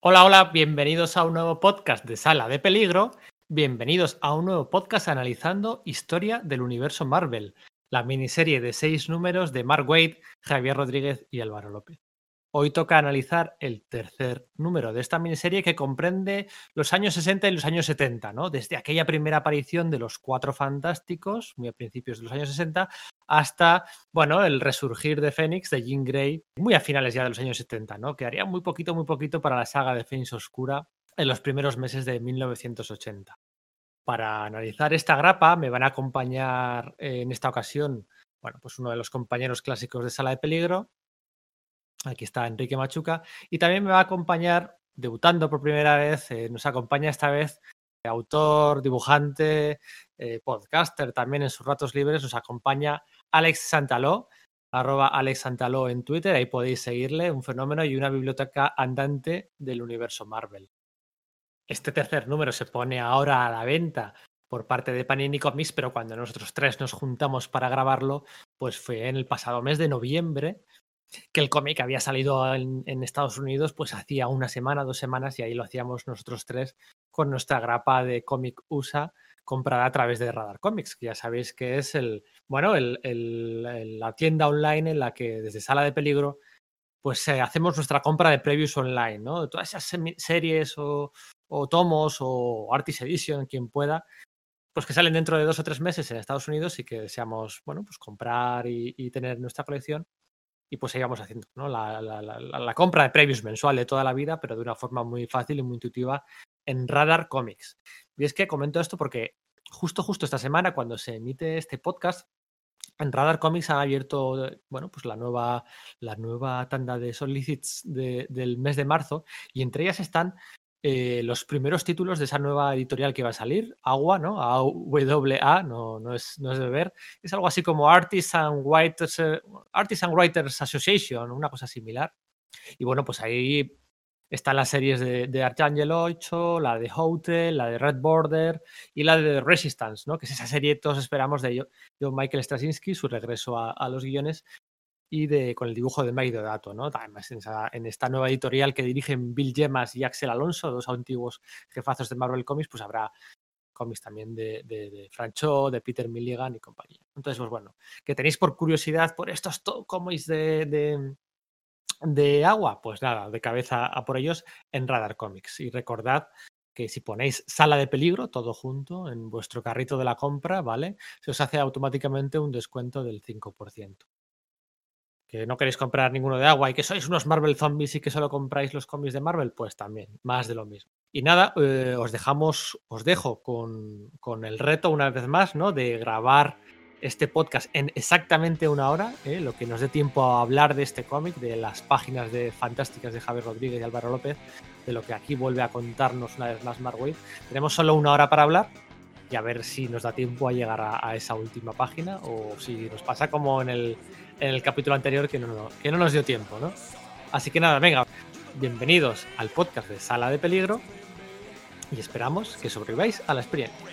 Hola, hola, bienvenidos a un nuevo podcast de Sala de Peligro. Bienvenidos a un nuevo podcast analizando historia del universo Marvel, la miniserie de seis números de Mark Wade, Javier Rodríguez y Álvaro López. Hoy toca analizar el tercer número de esta miniserie que comprende los años 60 y los años 70, ¿no? Desde aquella primera aparición de los Cuatro Fantásticos, muy a principios de los años 60, hasta, bueno, el resurgir de Fénix, de Jean Grey, muy a finales ya de los años 70, ¿no? Quedaría muy poquito, muy poquito para la saga de Fénix Oscura en los primeros meses de 1980. Para analizar esta grapa me van a acompañar en esta ocasión, bueno, pues uno de los compañeros clásicos de Sala de Peligro, Aquí está Enrique Machuca. Y también me va a acompañar, debutando por primera vez, eh, nos acompaña esta vez autor, dibujante, eh, podcaster también en sus ratos libres, nos acompaña Alex Santaló, arroba Alex Santaló en Twitter, ahí podéis seguirle, un fenómeno y una biblioteca andante del universo Marvel. Este tercer número se pone ahora a la venta por parte de Panini Comics, pero cuando nosotros tres nos juntamos para grabarlo, pues fue en el pasado mes de noviembre, que el cómic había salido en, Estados Unidos pues hacía una semana, dos semanas y ahí lo hacíamos nosotros tres con nuestra grapa de cómic USA comprada a través de Radar Comics, que ya sabéis que es el, bueno, la tienda online en la que desde Sala de Peligro pues eh, hacemos nuestra compra de previews online, ¿no? Todas esas series o, tomos o Artist Edition, quien pueda, pues que salen dentro de dos o tres meses en Estados Unidos y que deseamos, bueno, pues comprar y tener nuestra colección y pues seguíamos haciendo la, compra de previews mensual de toda la vida, pero de una forma muy fácil y muy intuitiva en Radar Comics. Y es que comento esto porque justo, justo esta semana, cuando se emite este podcast, en Radar Comics han abierto, bueno, pues la nueva, la nueva tanda de solicits del mes de marzo y entre ellas están eh, los primeros títulos de esa nueva editorial que va a salir, Agua, ¿no? AWA, no, no, es, no es de ver. Es algo así como Artisan Writers, eh, Artisan Writers Association, una cosa similar. Y bueno, pues ahí están las series de, de Archangel 8, la de Hotel, la de Red Border y la de Resistance, ¿no? Que es esa serie todos esperamos de John Michael Straczynski, su regreso a, a los guiones y de, con el dibujo de Mike Dato, ¿no? Además, en, esta nueva editorial que dirigen Bill Gemas y Axel Alonso, dos antiguos jefazos de Marvel Comics, pues habrá cómics también de, de, de Francho, de Peter Milligan y compañía. Entonces, pues bueno, que tenéis por curiosidad por estos cómics de, de, agua, pues nada, de cabeza a por ellos en Radar Comics. Y recordad que si ponéis sala de peligro, todo junto, en vuestro carrito de la compra, ¿vale? Se os hace automáticamente un descuento del 5% que no queréis comprar ninguno de agua y que sois unos Marvel zombies y que solo compráis los cómics de Marvel, pues también, más de lo mismo. Y nada, eh, os dejamos, os dejo con, con, el reto una vez más, ¿no? De grabar este podcast en exactamente una hora, ¿eh? lo que nos dé tiempo a hablar de este cómic, de las páginas de fantásticas de Javier Rodríguez y Álvaro López, de lo que aquí vuelve a contarnos una vez más Mark Wade. Tenemos solo una hora para hablar y a ver si nos da tiempo a llegar a, esa última página o si nos pasa como en el, en el capítulo anterior que no, que no nos dio tiempo, ¿no? Así que nada, venga, bienvenidos al podcast de Sala de Peligro y esperamos que sobreviváis a la experiencia.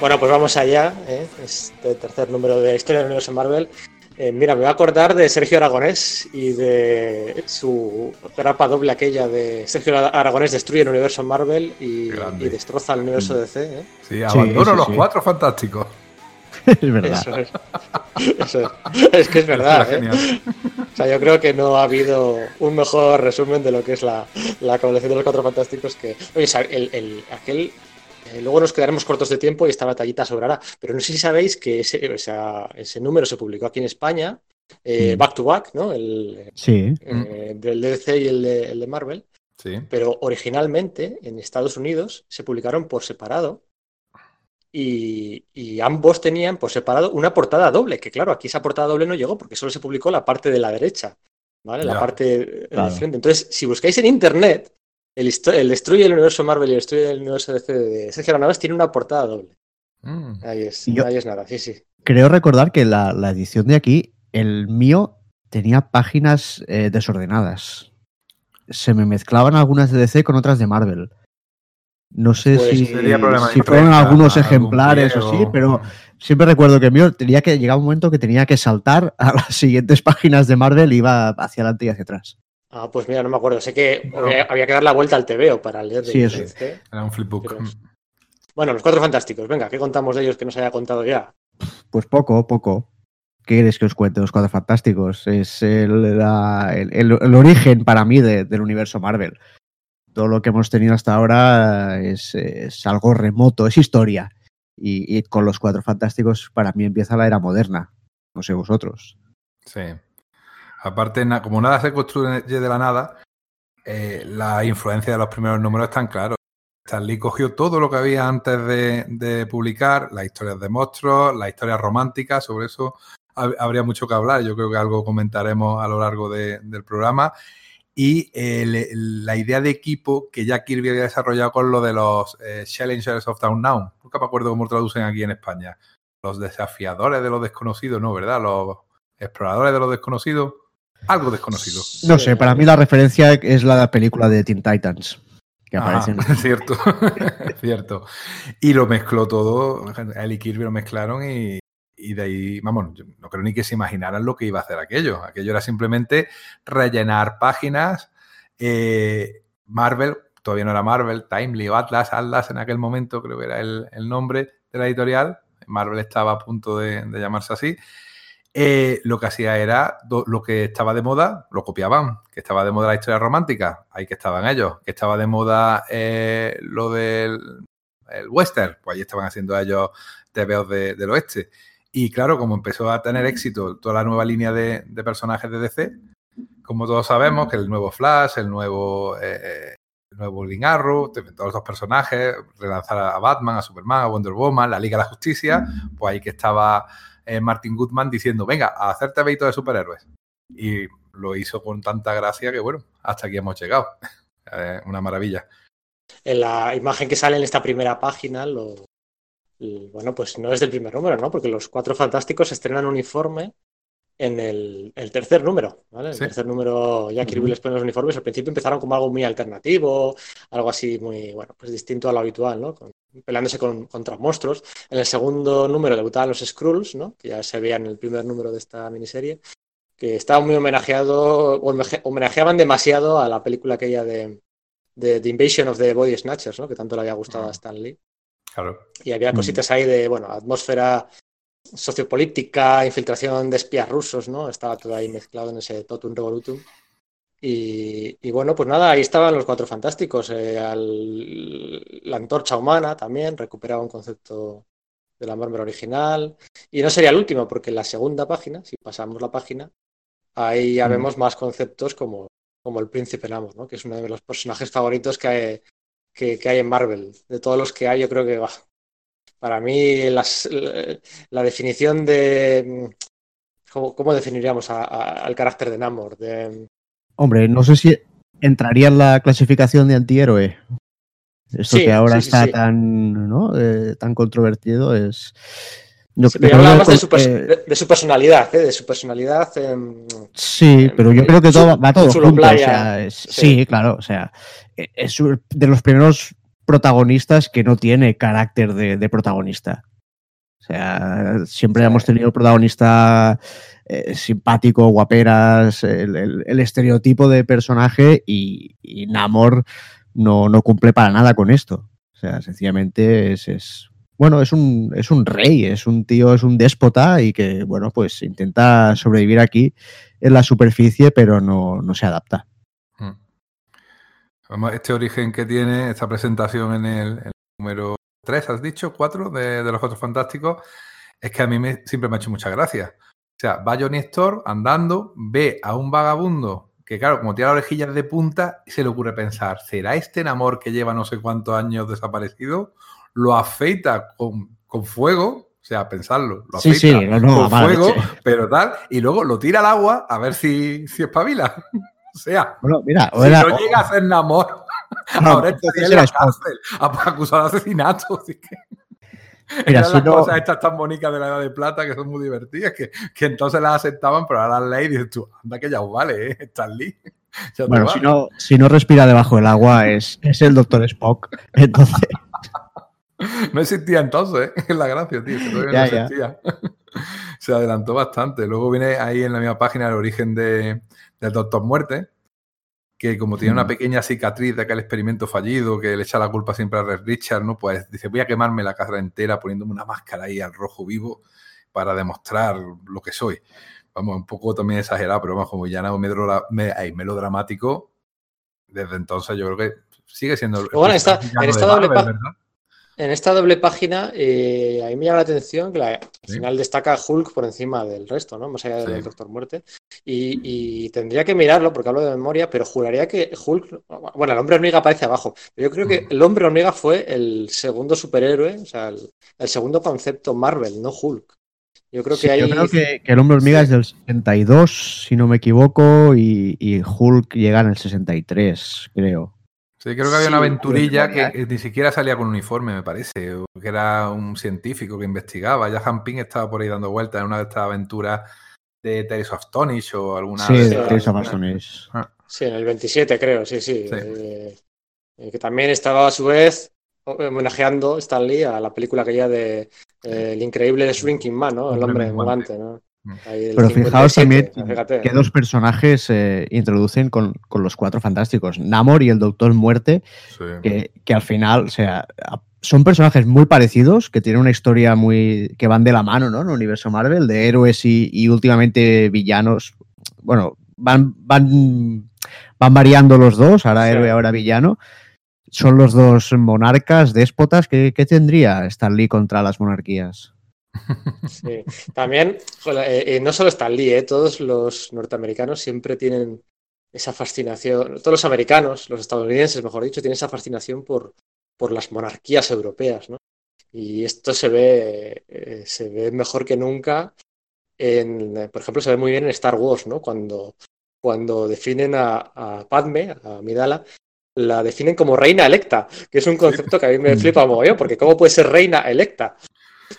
Bueno, pues vamos allá, ¿eh? este tercer número de Historia del Universo Marvel. Eh, mira, me voy a acordar de Sergio Aragonés y de su grapa doble aquella de Sergio Aragonés destruye el universo Marvel y, destroza el universo. DC. ¿eh? Sí, abandono los cuatro fantásticos. es verdad. Eso es. es. que es verdad. ¿eh? O sea, yo creo que no ha habido un mejor resumen de lo que es la, la colección de los cuatro fantásticos que. Oye, el, el, aquel eh, luego nos quedaremos cortos de tiempo y esta batallita sobrará. Pero no sé si sabéis que ese, o sea, ese número se publicó aquí en España, eh, mm. back to back, ¿no? El, sí. Eh, del DC y el de, el de Marvel. Sí. Pero originalmente en Estados Unidos se publicaron por separado y, ambos tenían por separado una portada doble, que claro, aquí esa portada doble no llegó porque solo se publicó la parte de la derecha, ¿vale? La parte de la frente. Entonces, si buscáis en internet, El, el, Destruye el universo Marvel y el Destruye el universo DC de Sergio Granados tiene una portada doble. Mm. Ahí, es, ahí es nada, sí, sí. Creo recordar que la, la edición de aquí, el mío tenía páginas eh, desordenadas. Se me mezclaban algunas de DC con otras de Marvel. No sé pues si, si fueron algunos ejemplares o sí, pero siempre recuerdo que el mío tenía que llegar un momento que tenía que saltar a las siguientes páginas de Marvel y iba hacia adelante y hacia atrás. Ah, pues mira, no me acuerdo. Sé que había, que dar la vuelta al TVO para leer de Sí, eso. Era un flipbook. Bueno, los cuatro fantásticos. Venga, ¿qué contamos de ellos que nos haya contado ya? Pues poco, poco. ¿Qué quieres que os cuente los cuatro fantásticos? Es el, origen para mí del universo Marvel. Todo lo que hemos tenido hasta ahora es, algo remoto, es historia. Y, con los cuatro fantásticos para mí empieza la era moderna. No sé vosotros. Sí. Aparte, como nada se construye de la nada, eh, la influencia de los primeros números es tan claro. Stanley cogió todo lo que había antes de, publicar, las historias de monstruos, las historias románticas, sobre eso habría mucho que hablar, yo creo que algo comentaremos a lo largo del programa. Y eh, la idea de equipo que ya Kirby había desarrollado con lo de los eh, Challengers of Down Now. Nunca me acuerdo cómo traducen aquí en España. Los desafiadores de lo desconocido, ¿no? ¿Verdad? Los exploradores de lo desconocido. Algo desconocido. No sé, para mí la referencia es la película de Teen Titans. Que aparecen. cierto, cierto. Y lo mezcló todo, él y Kirby lo mezclaron y, y de ahí, vamos, no creo ni que se imaginaran lo que iba a hacer aquello. Aquello era simplemente rellenar páginas. Eh, Marvel, todavía no era Marvel, Timely o Atlas, Atlas en aquel momento creo que era el, nombre de la editorial. Marvel estaba a punto de, llamarse así. Eh, lo que hacía era lo que estaba de moda, lo copiaban. Que estaba de moda la historia romántica, ahí que estaban ellos. Que estaba de moda eh, lo del el western, pues ahí estaban haciendo ellos TVOs del oeste. Y claro, como empezó a tener éxito toda la nueva línea de, personajes de DC, como todos sabemos, que el nuevo Flash, el nuevo, eh, el nuevo Green Arrow, todos estos personajes, relanzar a Batman, a Superman, a Wonder Woman, la Liga de la Justicia, pues ahí que estaba eh, Martin Goodman diciendo, venga, a hacerte veito de superhéroes. Y lo hizo con tanta gracia que, bueno, hasta aquí hemos llegado. una maravilla. En la imagen que sale en esta primera página, lo, y bueno, pues no es del primer número, ¿no? Porque los cuatro fantásticos estrenan uniforme en el, tercer número, ¿vale? El tercer número ya Kirby les pone los uniformes. Al principio empezaron como algo muy alternativo, algo así muy, bueno, pues distinto a lo habitual, ¿no? Peleándose con, contra monstruos. En el segundo número debutaban los Skrulls, ¿no? Que ya se veían en el primer número de esta miniserie, que estaban muy homenajeado, homenajeaban demasiado a la película aquella de, de The Invasion of the Body Snatchers, ¿no? Que tanto le había gustado a Stan Lee. Y había mm. cositas ahí de, bueno, atmósfera sociopolítica, infiltración de espías rusos, ¿no? Estaba todo ahí mezclado en ese totum revolutum. Y, bueno, pues nada, ahí estaban los cuatro fantásticos. Eh, la antorcha humana también recuperaba un concepto de la Marvel original. Y no sería el último, porque en la segunda página, si pasamos la página, ahí ya mm. vemos más conceptos como, como el príncipe Namor, ¿no? que es uno de los personajes favoritos que, hay, que, hay en Marvel. De todos los que hay, yo creo que. Para mí, la definición de. ¿Cómo, definiríamos al carácter de Namor? De... Hombre, no sé si entraría en la clasificación de antihéroe. Esto que ahora está tan, ¿no? Eh, tan controvertido es. No, de, su, de, su, personalidad, ¿eh? de su personalidad. sí, pero yo creo que todo va todo junto. sí. claro, o sea, es de los primeros protagonistas que no tiene carácter de, protagonista. O sea, siempre hemos tenido protagonista eh, simpático, guaperas, el, estereotipo de personaje y, Namor no, no, cumple para nada con esto. O sea, sencillamente es, bueno, es un, es un rey, es un tío, es un déspota y que, bueno, pues intenta sobrevivir aquí en la superficie, pero no, no se adapta. Este origen que tiene, esta presentación en el, número 3, has dicho, 4 de, los Cuatro Fantásticos, es que a mí me, siempre me ha hecho mucha gracia. O sea, va Johnny Storr andando, ve a un vagabundo que, claro, como tiene las orejillas de punta, se le ocurre pensar, ¿será este enamor que lleva no sé cuántos años desaparecido? Lo afeita con, fuego, o sea, pensarlo, lo afeita sí, sí, con fuego, pero tal, y luego lo tira al agua a ver si, si espabila. O sea, bueno, mira, si no llega a ser Ahora en la cárcel, acusado de asesinato. Así que... Mira, Eran las cosas estas tan bonitas de la edad de plata que son muy divertidas, que, que entonces las aceptaban, pero ahora la ley dices tú, anda que ya os vale, ¿eh? Stan Bueno, si no, si no respira debajo del agua es, es el doctor Spock. Entonces. no existía entonces, ¿eh? es la gracia, tío. no existía. Se adelantó bastante. Luego viene ahí en la misma página el origen de, del Doctor Muerte, que como tiene una mm. pequeña cicatriz de aquel experimento fallido, que le echa la culpa siempre a Red Richard, ¿no? Pues dice, voy a quemarme la cara entera poniéndome una máscara ahí al rojo vivo para demostrar lo que soy. Vamos, un poco también exagerado, pero vamos, como ya no melodramático, desde entonces yo creo que sigue siendo... Bueno, está, en esta doble en esta doble página, eh, a mí me llama la atención que al final destaca Hulk por encima del resto, ¿no? Más allá del Doctor Muerte. Y, tendría que mirarlo porque hablo de memoria, pero juraría que Hulk. Bueno, el hombre hormiga aparece abajo. Pero yo creo que el hombre hormiga fue el segundo superhéroe, o sea, el, segundo concepto Marvel, no Hulk. Yo creo que Yo creo que, el hombre hormiga es del 62, si no me equivoco, y, y Hulk llega en el 63, creo. Sí, creo que había una aventurilla que, ni siquiera salía con uniforme, me parece, que era un científico que investigaba. Ya Ping estaba por ahí dando vueltas en una de estas aventuras de Tales of Astonish o alguna. Sí, de Tales of Astonish. Ah. Sí, en el 27 creo, sí, sí. Eh, eh, que también estaba a su vez homenajeando Stan Lee a la película aquella de eh, El increíble Shrinking Man, ¿no? El hombre volante, ¿no? Pero fijaos también que dos personajes eh, introducen con, los cuatro fantásticos, Namor y el Doctor Muerte, que, al final, o sea, son personajes muy parecidos, que tienen una historia muy. que van de la mano, ¿no? En el universo Marvel, de héroes y, últimamente villanos. Bueno, van, van, van variando los dos, ahora héroe, ahora villano. Son los dos monarcas, déspotas. ¿Qué, qué tendría Stan Lee contra las monarquías? Sí. También, eh, eh, no solo Stan Lee, eh, todos los norteamericanos siempre tienen esa fascinación, todos los americanos, los estadounidenses, mejor dicho, tienen esa fascinación por, por las monarquías europeas, ¿no? Y esto se ve, se ve mejor que nunca en, por ejemplo, se ve muy bien en Star Wars, ¿no? Cuando, cuando definen a, Padme, a Midala, la definen como reina electa, que es un concepto que a mí me flipa mogollón, porque ¿cómo puede ser reina electa?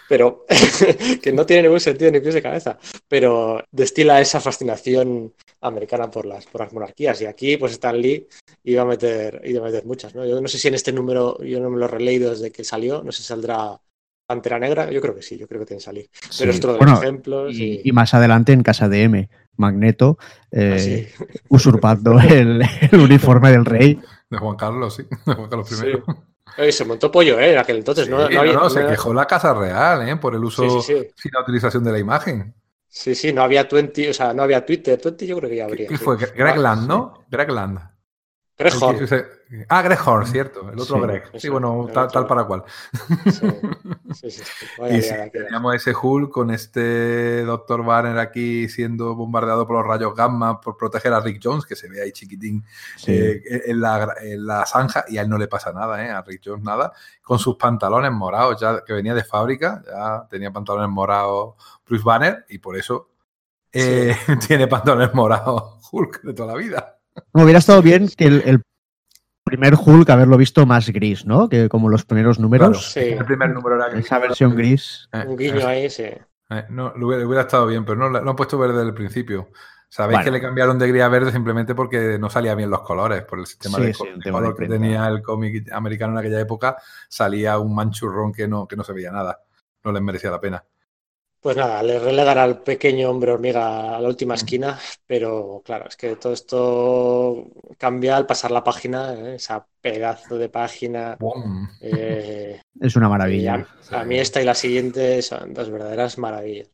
Pero que no tiene ningún sentido ni pies de cabeza, pero destila esa fascinación americana por las, por las monarquías. Y aquí, pues Stan Lee iba a meter, iba a meter muchas. ¿no? Yo no sé si en este número, yo no me lo he releído desde que salió, no sé si saldrá Pantera Negra, yo creo que sí, yo creo que tiene que salir. Pero es otro de los ejemplos. Y... más adelante en Casa de M, Magneto, eh, ah, usurpando el, uniforme del rey. De Juan Carlos, sí, de Juan Carlos I se montó pollo, ¿eh? En aquel entonces, ¿no? No, se quejó la Casa Real, ¿eh? Por el uso sin la utilización de la imagen. Sí, sí, no había 20, o sea, no había Twitter. 20 yo creo que ya habría. ¿Qué fue? Greg Land, ¿no? Greg Land. Greg Horn. Ah, Greg Horn, cierto. El otro Greg. Sí, bueno, tal, para cual. Sí, sí, y sí, teníamos ese Hulk con este Dr. Banner aquí siendo bombardeado por los rayos gamma por proteger a Rick Jones, que se ve ahí chiquitín eh, en, la, en, la, zanja, y a él no le pasa nada, ¿eh? A Rick Jones nada. Con sus pantalones morados, ya que venía de fábrica, ya tenía pantalones morados Bruce Banner, y por eso eh, tiene pantalones morados Hulk de toda la vida. No, hubiera estado bien que el, primer Hulk haberlo visto más gris, ¿no? Que como los primeros números. sí. El primer número era gris. Esa versión gris. Un guiño ahí, sí. Eh, no, lo hubiera, estado bien, pero no lo han puesto verde desde el principio. Sabéis que le cambiaron de gris a verde simplemente porque no salían bien los colores, por el sistema de, color que tenía el cómic americano en aquella época, salía un manchurrón que no, que no se veía nada. No les merecía la pena. Pues nada, le relegará al pequeño hombre hormiga a la última esquina, pero claro, es que todo esto cambia al pasar la página, ¿eh? esa pedazo de página. Eh, es una maravilla. A, mí esta y la siguiente son dos verdaderas maravillas.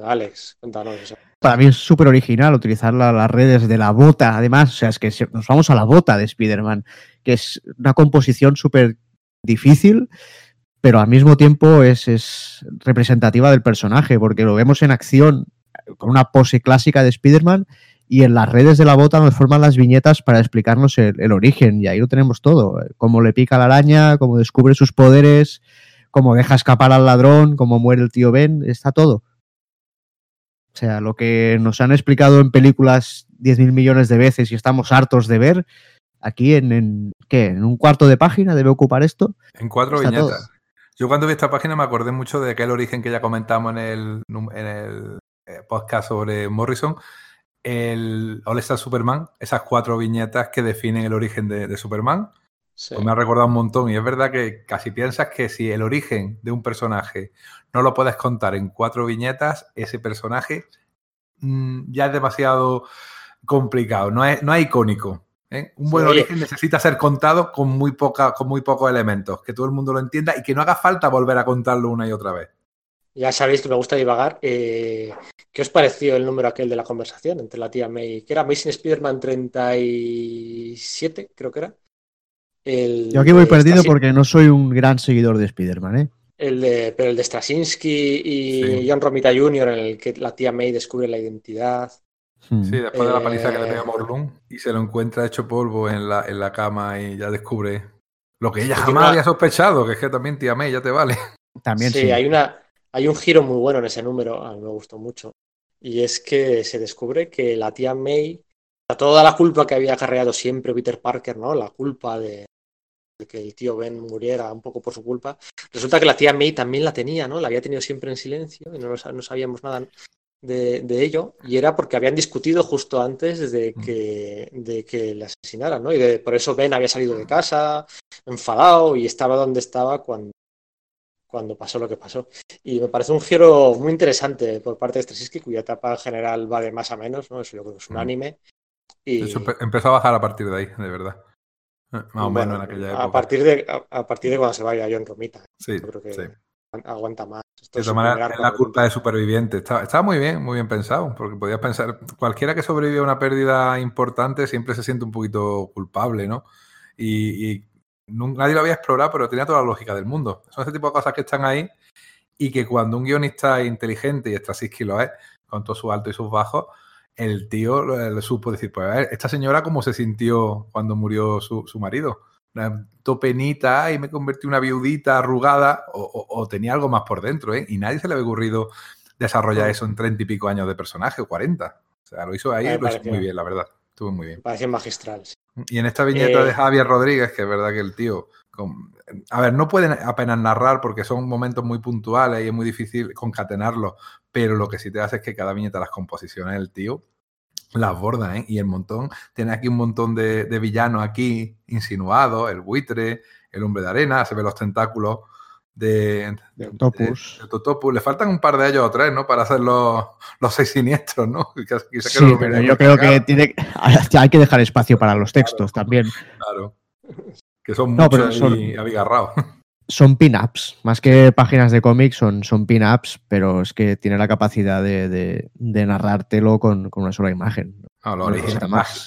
Alex, cuéntanos eso. Para mí es súper original utilizar las redes de la bota, además, o sea, es que nos vamos a la bota de Spider-Man, que es una composición súper difícil pero al mismo tiempo es, representativa del personaje, porque lo vemos en acción con una pose clásica de Spider-Man y en las redes de la bota nos forman las viñetas para explicarnos el, origen y ahí lo tenemos todo, cómo le pica la araña, cómo descubre sus poderes, cómo deja escapar al ladrón, cómo muere el tío Ben, está todo. O sea, lo que nos han explicado en películas 10.000 millones de veces y estamos hartos de ver, Aquí en, ¿qué? ¿En un cuarto de página debe ocupar esto? En cuatro viñetas. Yo cuando vi esta página me acordé mucho de aquel origen que ya comentamos en el, en el eh, podcast sobre Morrison, el All Star Superman, esas cuatro viñetas que definen el origen de, Superman. Pues me ha recordado un montón y es verdad que casi piensas que si el origen de un personaje no lo puedes contar en cuatro viñetas, ese personaje mm, ya es demasiado complicado, no es, no es icónico. ¿Eh? Un buen origen necesita ser contado con muy, poca, con muy pocos elementos, que todo el mundo lo entienda y que no haga falta volver a contarlo una y otra vez. Ya sabéis que me gusta divagar. Eh, ¿Qué os pareció el número aquel de la conversación entre la tía May? Que era Amazing Spider-Man 37, creo que era. Yo aquí voy perdido porque no soy un gran seguidor de Spider-Man, ¿eh? El de, pero el de Straczynski y John Romita Jr., en el que la tía May descubre la identidad. Hmm. Sí, después de la paliza que le pega Morlun y se lo encuentra hecho polvo en la, en la cama y ya descubre lo que ella jamás había sospechado, que es que también tía May ya te vale. También sí, hay una hay un giro muy bueno en ese número, a mí me gustó mucho, y es que se descubre que la tía May, toda la culpa que había acarreado siempre Peter Parker, ¿no? La culpa de, que el tío Ben muriera un poco por su culpa, resulta que la tía May también la tenía, ¿no? La había tenido siempre en silencio y no, no sabíamos nada de, ello, y era porque habían discutido justo antes de mm. que, de que le asesinaran, ¿no? Y de, por eso Ben había salido de casa, enfadado, y estaba donde estaba cuando cuando pasó lo que pasó. Y me parece un giro muy interesante por parte de Straczynski, cuya etapa en general va de más a menos, ¿no? Eso yo creo que es un mm. anime. Y... empezó a bajar a partir de ahí, de verdad. Eh, más o menos en aquella época. A partir, de, a, partir de cuando se vaya John Romita. Sí, yo creo que aguanta más. de todas maneras, la culpa de superviviente. Estaba, muy bien, muy bien pensado, porque podías pensar, cualquiera que sobrevive a una pérdida importante siempre se siente un poquito culpable, ¿no? Y, y nadie lo había explorado, pero tenía toda la lógica del mundo. Son ese tipo de cosas que están ahí y que cuando un guionista inteligente, y Straczynski lo es, con todos sus altos y sus bajos, el tío le, supo decir, pues a ver, esta señora cómo se sintió cuando murió su, marido. Topenita y me convertí en una viudita arrugada o, tenía algo más por dentro, ¿eh? Y nadie se le había ocurrido desarrollar eso en treinta y pico años de personaje o cuarenta. O sea, lo hizo ahí y lo hizo muy bien, la verdad. Estuvo muy bien. Parece magistral. Y en esta viñeta de eh, Javier Rodríguez, que es verdad que el tío. a ver, no pueden apenas narrar porque son momentos muy puntuales y es muy difícil concatenarlos, pero lo que sí te hace es que cada viñeta, las composiciones del tío, las borda, ¿eh? Y el montón, tiene aquí un montón de, de villanos aquí insinuados, el buitre, el hombre de arena, se ve los tentáculos de, de, Topus. Le faltan un par de ellos o tres, ¿no? Para hacer los, seis siniestros, ¿no? sí, pero yo creo que tiene, hay que dejar espacio para los textos también. Claro. Que son muchos y abigarrados. Son pin-ups, más que páginas de cómics, son, son pin-ups, pero es que tiene la capacidad de, narrártelo con, una sola imagen.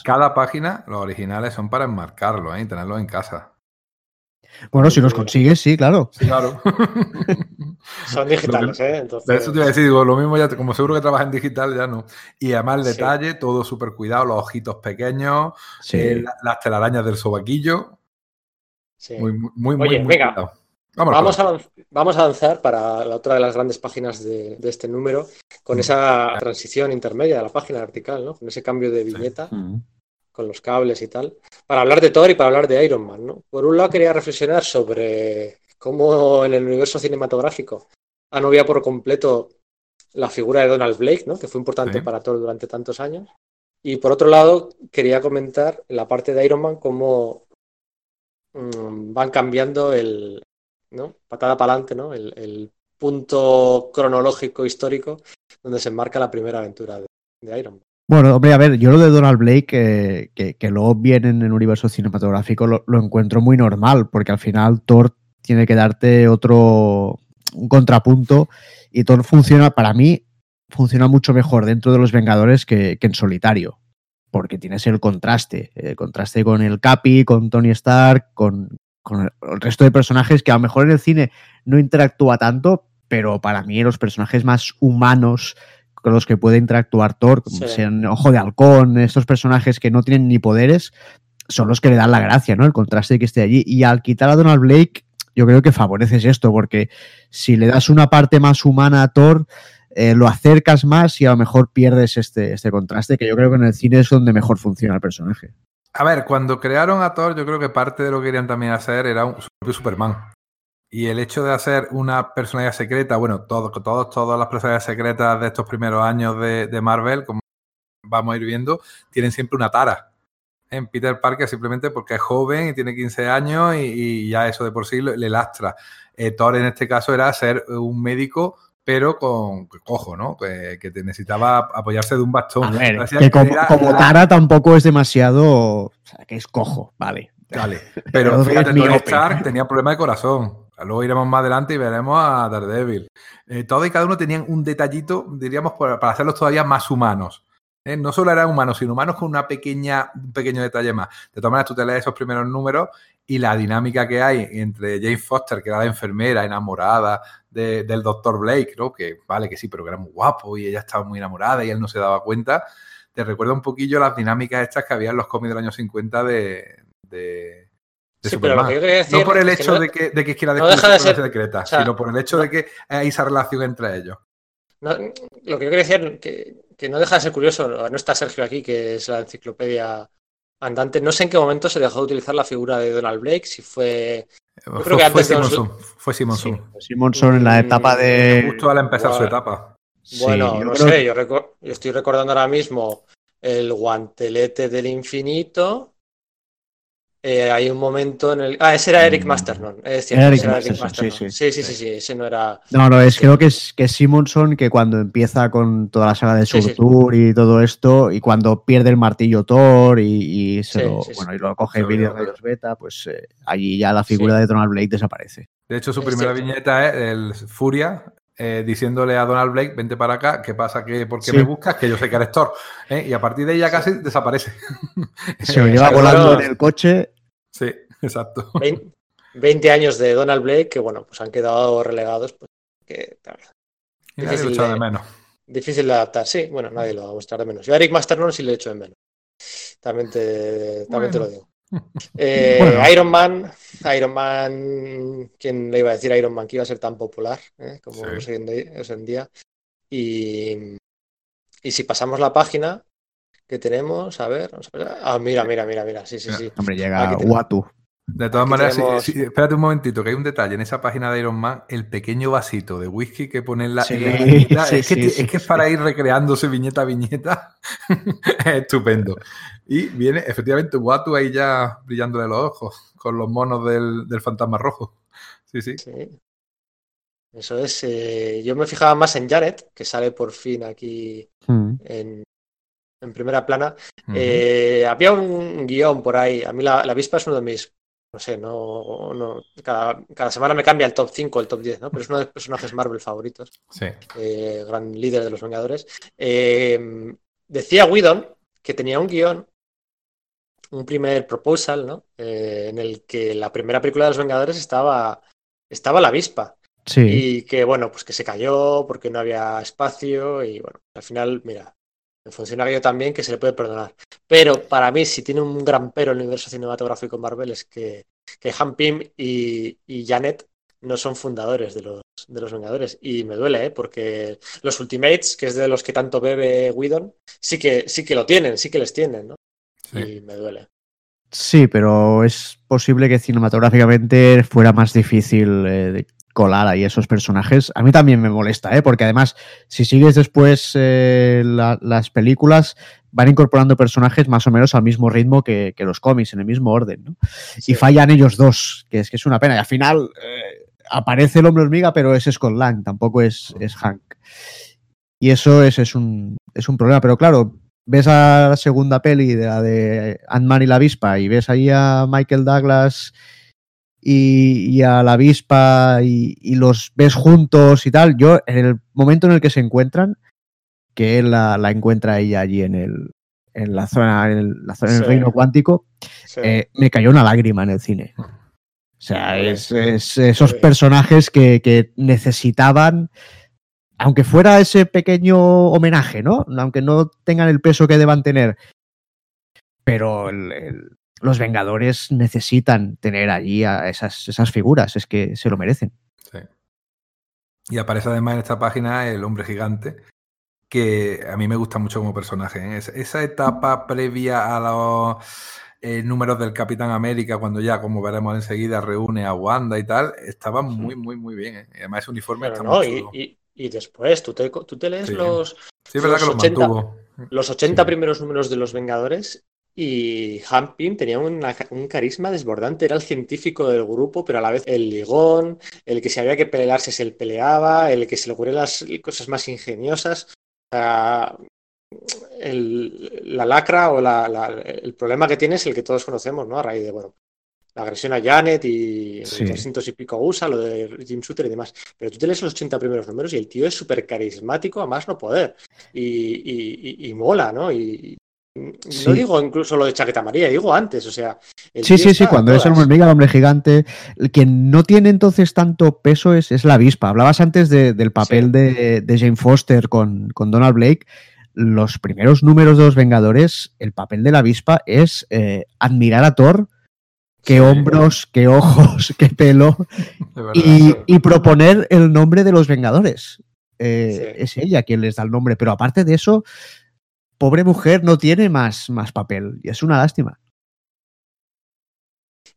Cada página, los originales son para enmarcarlo ¿eh? y tenerlo en casa. Bueno, si los consigues, sí, claro. claro. Son digitales, ¿eh? Entonces... Eso te iba a decir, digo, lo mismo ya, como seguro que trabajas en digital, ya no. Y además el detalle, todo súper cuidado, los ojitos pequeños, eh, las telarañas del sobaquillo. Sí. Muy, muy, muy, venga. Vamos, a, vamos a avanzar para la otra de las grandes páginas de, este número, con mm. esa transición intermedia de la página vertical, ¿no? Con ese cambio de viñeta. Mm con los cables y tal, para hablar de Thor y para hablar de Iron Man. ¿no? Por un lado quería reflexionar sobre cómo en el universo cinematográfico han obviado por completo la figura de Donald Blake, ¿no? que fue importante para Thor durante tantos años. Y por otro lado, quería comentar la parte de Iron Man, cómo mm, van cambiando el, ¿no? patada para adelante, ¿no? El, punto cronológico histórico donde se enmarca la primera aventura de Iron Man. Bueno, hombre, a ver, yo lo de Donald Blake, que, que, luego viene en el universo cinematográfico, lo, encuentro muy normal, porque al final Thor tiene que darte otro un contrapunto y Thor funciona, para mí, funciona mucho mejor dentro de los Vengadores que, en solitario, porque tienes el contraste, el contraste con el Capi, con Tony Stark, con, con el resto de personajes que a lo mejor en el cine no interactúa tanto, pero para mí los personajes más humanos con los que puede interactuar Thor, como sean Ojo de Halcón, estos personajes que no tienen ni poderes, son los que le dan la gracia, ¿no? El contraste de que esté allí. Y al quitar a Donald Blake, yo creo que favoreces esto, porque si le das una parte más humana a Thor, eh, lo acercas más y a lo mejor pierdes este, este contraste, que yo creo que en el cine es donde mejor funciona el personaje. A ver, cuando crearon a Thor, yo creo que parte de lo que querían también hacer era un, propio Superman. Y el hecho de hacer una personalidad secreta, bueno, todo, todos, todas las personalidades secretas de estos primeros años de, de Marvel, como vamos a ir viendo, tienen siempre una tara en Peter Parker simplemente porque es joven y tiene 15 años y, ya eso de por sí le lastra. Eh, Thor en este caso era ser un médico pero con cojo, ¿no? Que, que necesitaba apoyarse de un bastón. A ver, que como, Tara tampoco es demasiado, o sea, que es cojo, vale. Vale, pero fíjate, Tony Stark tenía problema de corazón. Luego iremos más adelante y veremos a Daredevil. Eh, todo y cada uno tenían un detallito, diríamos, para, para hacerlos todavía más humanos. ¿eh? no solo eran humanos, sino humanos con una pequeña, un pequeño detalle más. De todas maneras, tú te lees esos primeros números y la dinámica que hay entre Jane Foster, que era la enfermera enamorada del doctor Blake, ¿no? que vale que sí, pero que era muy guapo y ella estaba muy enamorada y él no se daba cuenta, te recuerda un poquillo las dinámicas estas que había en los cómics del año 50 de, de, Superman. no por el hecho de, que, de que quiera no deja de ser secreta, sino por el hecho de que hay esa relación entre ellos. lo que yo quería decir, que que no deja de ser curioso, no está Sergio aquí, que es la enciclopedia andante. No sé en qué momento se dejó de utilizar la figura de Donald Blake, si fue. Yo creo que antes Simonson, fue Simonson. Simonson en la etapa de. Justo al empezar su etapa. Bueno, no sé, yo, yo estoy recordando ahora mismo el guantelete del infinito, eh, hay un momento en el. Ah, ese era Eric mm. Masternon. Es cierto, Eric, era Eric Masternon. Sí sí. sí sí. sí, ese no era. No, no, es, creo que es, que Simonson que cuando empieza con toda la saga de Surtur y todo esto, y cuando pierde el martillo Thor y, se lo, bueno, y lo coge en vídeos de beta, pues eh, allí ya la figura de Donald Blake desaparece. De hecho, su primera viñeta es el Furia, eh, diciéndole a Donald Blake, vente para acá, ¿qué pasa? que ¿Por qué me buscas? Que yo sé que eres Thor. ¿eh? Y a partir de ahí ya casi desaparece. Se lo lleva volando en el coche. Sí, exacto. 20, años de Donald Blake que, bueno, pues han quedado relegados. Pues, que, difícil, de, de, menos. difícil de adaptar. Sí, bueno, nadie lo va a echar de menos. Yo a Eric Masternon sí le echo de menos. También te, también te lo digo. Eh, Iron Man, Iron Man, ¿quién le iba a decir Iron Man que iba a ser tan popular eh? como es, hoy en día? Y, y si pasamos la página que tenemos, a ver, vamos a ver. Ah, mira, mira, mira, mira, sí, sí, sí. Hombre, llega Watu. De todas maneras, espérate un momentito, que hay un detalle en esa página de Iron Man, el pequeño vasito de whisky que pone en la, viñeta, es, que, es, que, es para ir recreándose viñeta a viñeta. es estupendo. Y viene efectivamente Watu ahí ya brillándole los ojos con los monos del, del fantasma rojo. Sí, sí. Eso es. Eh, yo me fijaba más en Jared, que sale por fin aquí hmm. en, en, primera plana. eh, había un guion por ahí. A mí la, la avispa es uno de mis no sé, no, no cada, cada, semana me cambia el top 5, el top 10, ¿no? Pero es uno de los personajes Marvel favoritos. Sí. Eh, gran líder de los Vengadores. Eh, decía Whedon que tenía un guion un primer proposal, ¿no? Eh, en el que la primera película de los Vengadores estaba, estaba la avispa. Sí. Y que, bueno, pues que se cayó porque no había espacio y, bueno, al final, mira, funciona yo también que se le puede perdonar. Pero para mí, si tiene un gran pero el universo cinematográfico Marvel es que, que Han Pym y, y Janet no son fundadores de los, de los Vengadores. Y me duele, ¿eh? porque los Ultimates, que es de los que tanto bebe Whedon, sí que, sí que lo tienen, sí que les tienen, ¿no? Y me duele. Sí, pero es posible que cinematográficamente fuera más difícil eh, colar ahí esos personajes. A mí también me molesta, ¿eh? porque además, si sigues después eh, la, las películas, van incorporando personajes más o menos al mismo ritmo que, que los cómics, en el mismo orden. ¿no? Sí. Y fallan ellos dos, que es que es una pena. Y al final eh, aparece el hombre hormiga, pero es Scott Lang, tampoco es, es Hank. Y eso es, es, un, es un problema. Pero claro, ves a la segunda peli de la de Ant-Man y la avispa y ves ahí a Michael Douglas y, y a la avispa y, y, los ves juntos y tal. Yo, en el momento en el que se encuentran, que él la, la encuentra ella allí en el en la zona, en el, la zona, sí. en el reino cuántico, sí. eh, me cayó una lágrima en el cine. O sea, es, es esos personajes que, que necesitaban aunque fuera ese pequeño homenaje, ¿no? Aunque no tengan el peso que deban tener. Pero el, el, los Vengadores necesitan tener allí a esas, esas, figuras, es que se lo merecen. Sí. Y aparece además en esta página el hombre gigante, que a mí me gusta mucho como personaje. ¿eh? Esa etapa previa a los eh, números del Capitán América, cuando ya, como veremos enseguida, reúne a Wanda y tal, estaban muy, muy, muy bien. ¿eh? Además, ese uniforme está no, y, y, después, tú te, tú te lees los. Sí, verdad que los 80, Los 80 primeros números de los Vengadores y Hampin tenía un carisma desbordante, era el científico del grupo, pero a la vez el ligón, el que si había que pelearse se él peleaba, el que se le ocurrían las cosas más ingeniosas. el, la lacra o el problema que tiene es el que todos conocemos, ¿no? A raíz de, bueno, la agresión a Janet y sí. 300 y pico USA, lo de Jim Shooter y demás. Pero tú te lees los 80 primeros números y el tío es súper carismático, a más no poder. Y, y mola, ¿no? Y, no digo incluso lo de chaqueta amarilla, digo antes, o sea. Sí, sí, sí, cuando es el hormiga, el hombre gigante. El que no tiene entonces tanto peso es, es la avispa. Hablabas antes del papel de, Jane Foster con, con, Donald Blake. Los primeros números de los Vengadores, el papel de la avispa es eh, admirar a Thor. Qué hombros, qué ojos, qué pelo. y, proponer el nombre de los Vengadores. Eh, es ella quien les da el nombre. Pero aparte de eso, pobre mujer no tiene más, más papel y es una lástima.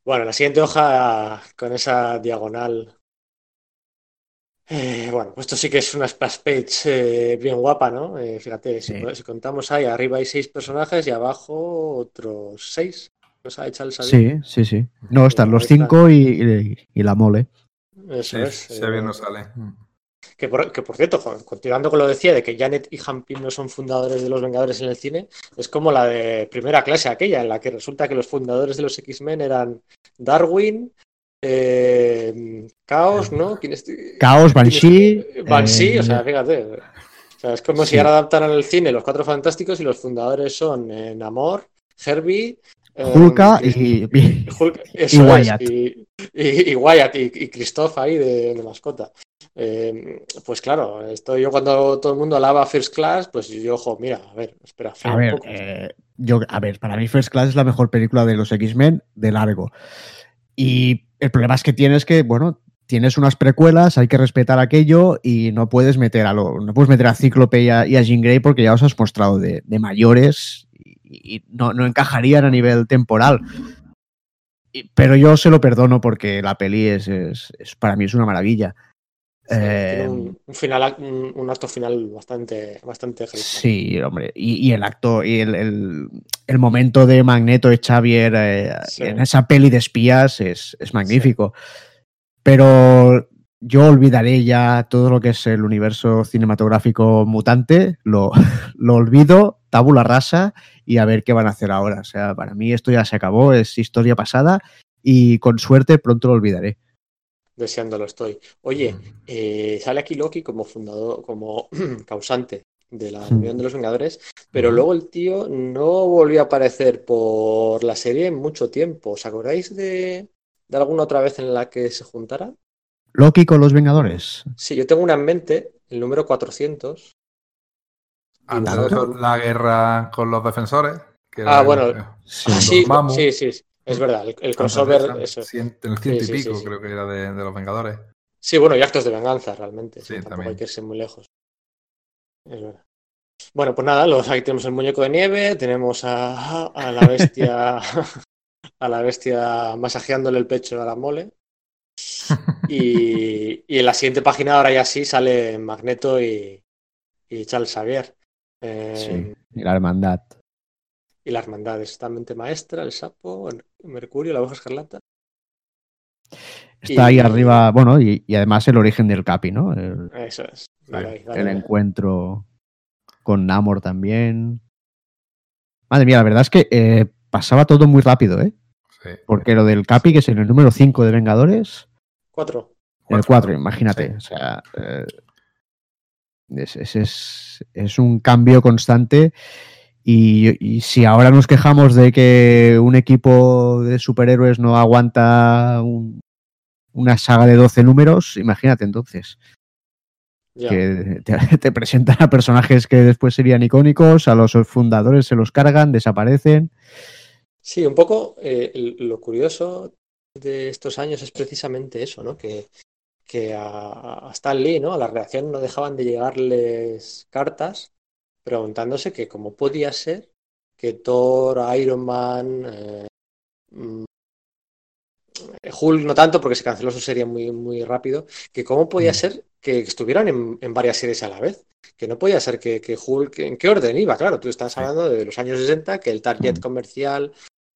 Bueno, la siguiente hoja con esa diagonal. Eh, bueno, pues esto sí que es una splash page eh, bien guapa, ¿no? Eh, fíjate, si, contamos ahí, arriba hay seis personajes y abajo otros seis. ¿Nos ha echado el Sí, sí, sí. No, están los cinco y, la mole. Eso es. Si bien no sale. Mm. Que por, cierto, continuando con lo que decía de que Janet y Hampin no son fundadores de los Vengadores en el cine, es como la de primera clase aquella, en la que resulta que los fundadores de los X-Men eran Darwin, eh, Chaos, ¿no? ¿Quién Chaos, Banshee. Banshee, o sea, eh, fíjate. O sea, es como si ahora adaptaran el cine los Cuatro Fantásticos y los fundadores son eh, Namor, Herbie, Hulka y, Wyatt. y, Wyatt y, Christoph ahí de mascota. Eh, pues claro, esto yo cuando todo el mundo alaba First Class, pues yo, ojo, mira, a ver, espera. A ver, eh, yo, a ver, para mí First Class es la mejor película de los X-Men de largo. Y el problema es que tienes que, bueno, tienes unas precuelas, hay que respetar aquello y no puedes meter a lo, no puedes meter a Cíclope y a, Jean Grey porque ya os has mostrado de, mayores y, no, encajarían a nivel temporal. pero yo se lo perdono porque la peli es, es para mí es una maravilla tiene un, final, un, acto final bastante, bastante Sí, hombre. Y, el acto, y el, momento de Magneto de Xavier eh, en esa peli de espías es, magnífico. Pero yo olvidaré ya todo lo que es el universo cinematográfico mutante, lo, lo olvido, tabula rasa y a ver qué van a hacer ahora. O sea, para mí esto ya se acabó, es historia pasada y con suerte pronto lo olvidaré deseándolo estoy. Oye, eh, sale aquí Loki como fundador, como causante de la Unión de los Vengadores, pero luego el tío no volvió a aparecer por la serie en mucho tiempo. ¿Os acordáis de, alguna otra vez en la que se juntara? Loki con los Vengadores. Sí, yo tengo una en mente, el número 400. La guerra con los defensores. ah, bueno, sí, sí, sí, es verdad, el, crossover. Eso. el ciento y pico, creo que era de, los Vengadores. Sí, bueno, y actos de venganza, realmente. Sí, tampoco hay que irse muy lejos. Es verdad. Bueno, pues nada, los, aquí tenemos el muñeco de nieve, tenemos a, la bestia. a la bestia masajeándole el pecho a la mole. Y, en la siguiente página ahora ya sí sale Magneto y, y Charles Xavier. Sí, y la hermandad y la hermandad es mente maestra, el sapo, Mercurio, la hoja escarlata. Está ahí arriba, bueno, y, además el origen del Capi, ¿no? Eso es. el encuentro con Namor también. Madre mía, la verdad es que eh, pasaba todo muy rápido, ¿eh? Sí. Porque lo del Capi, que es en el número 5 de Vengadores. 4. El 4, imagínate. O sea, eh, es, es, un cambio constante y, si ahora nos quejamos de que un equipo de superhéroes no aguanta una saga de 12 números, imagínate entonces. Que te, presentan a personajes que después serían icónicos, a los fundadores se los cargan, desaparecen. Sí, un poco eh, lo curioso de estos años es precisamente eso, ¿no? Que, que a, a Stan Lee, ¿no? A la reacción no dejaban de llegarles cartas preguntándose que cómo podía ser que Thor, Iron Man, eh, mm, Hulk no tanto porque se canceló su serie muy, muy rápido, que cómo podía mm. ser que estuvieran en, varias series a la vez. Que no podía ser que, que, Hulk, ¿en qué orden iba? Claro, tú estás hablando de los años 60, que el target mm. comercial,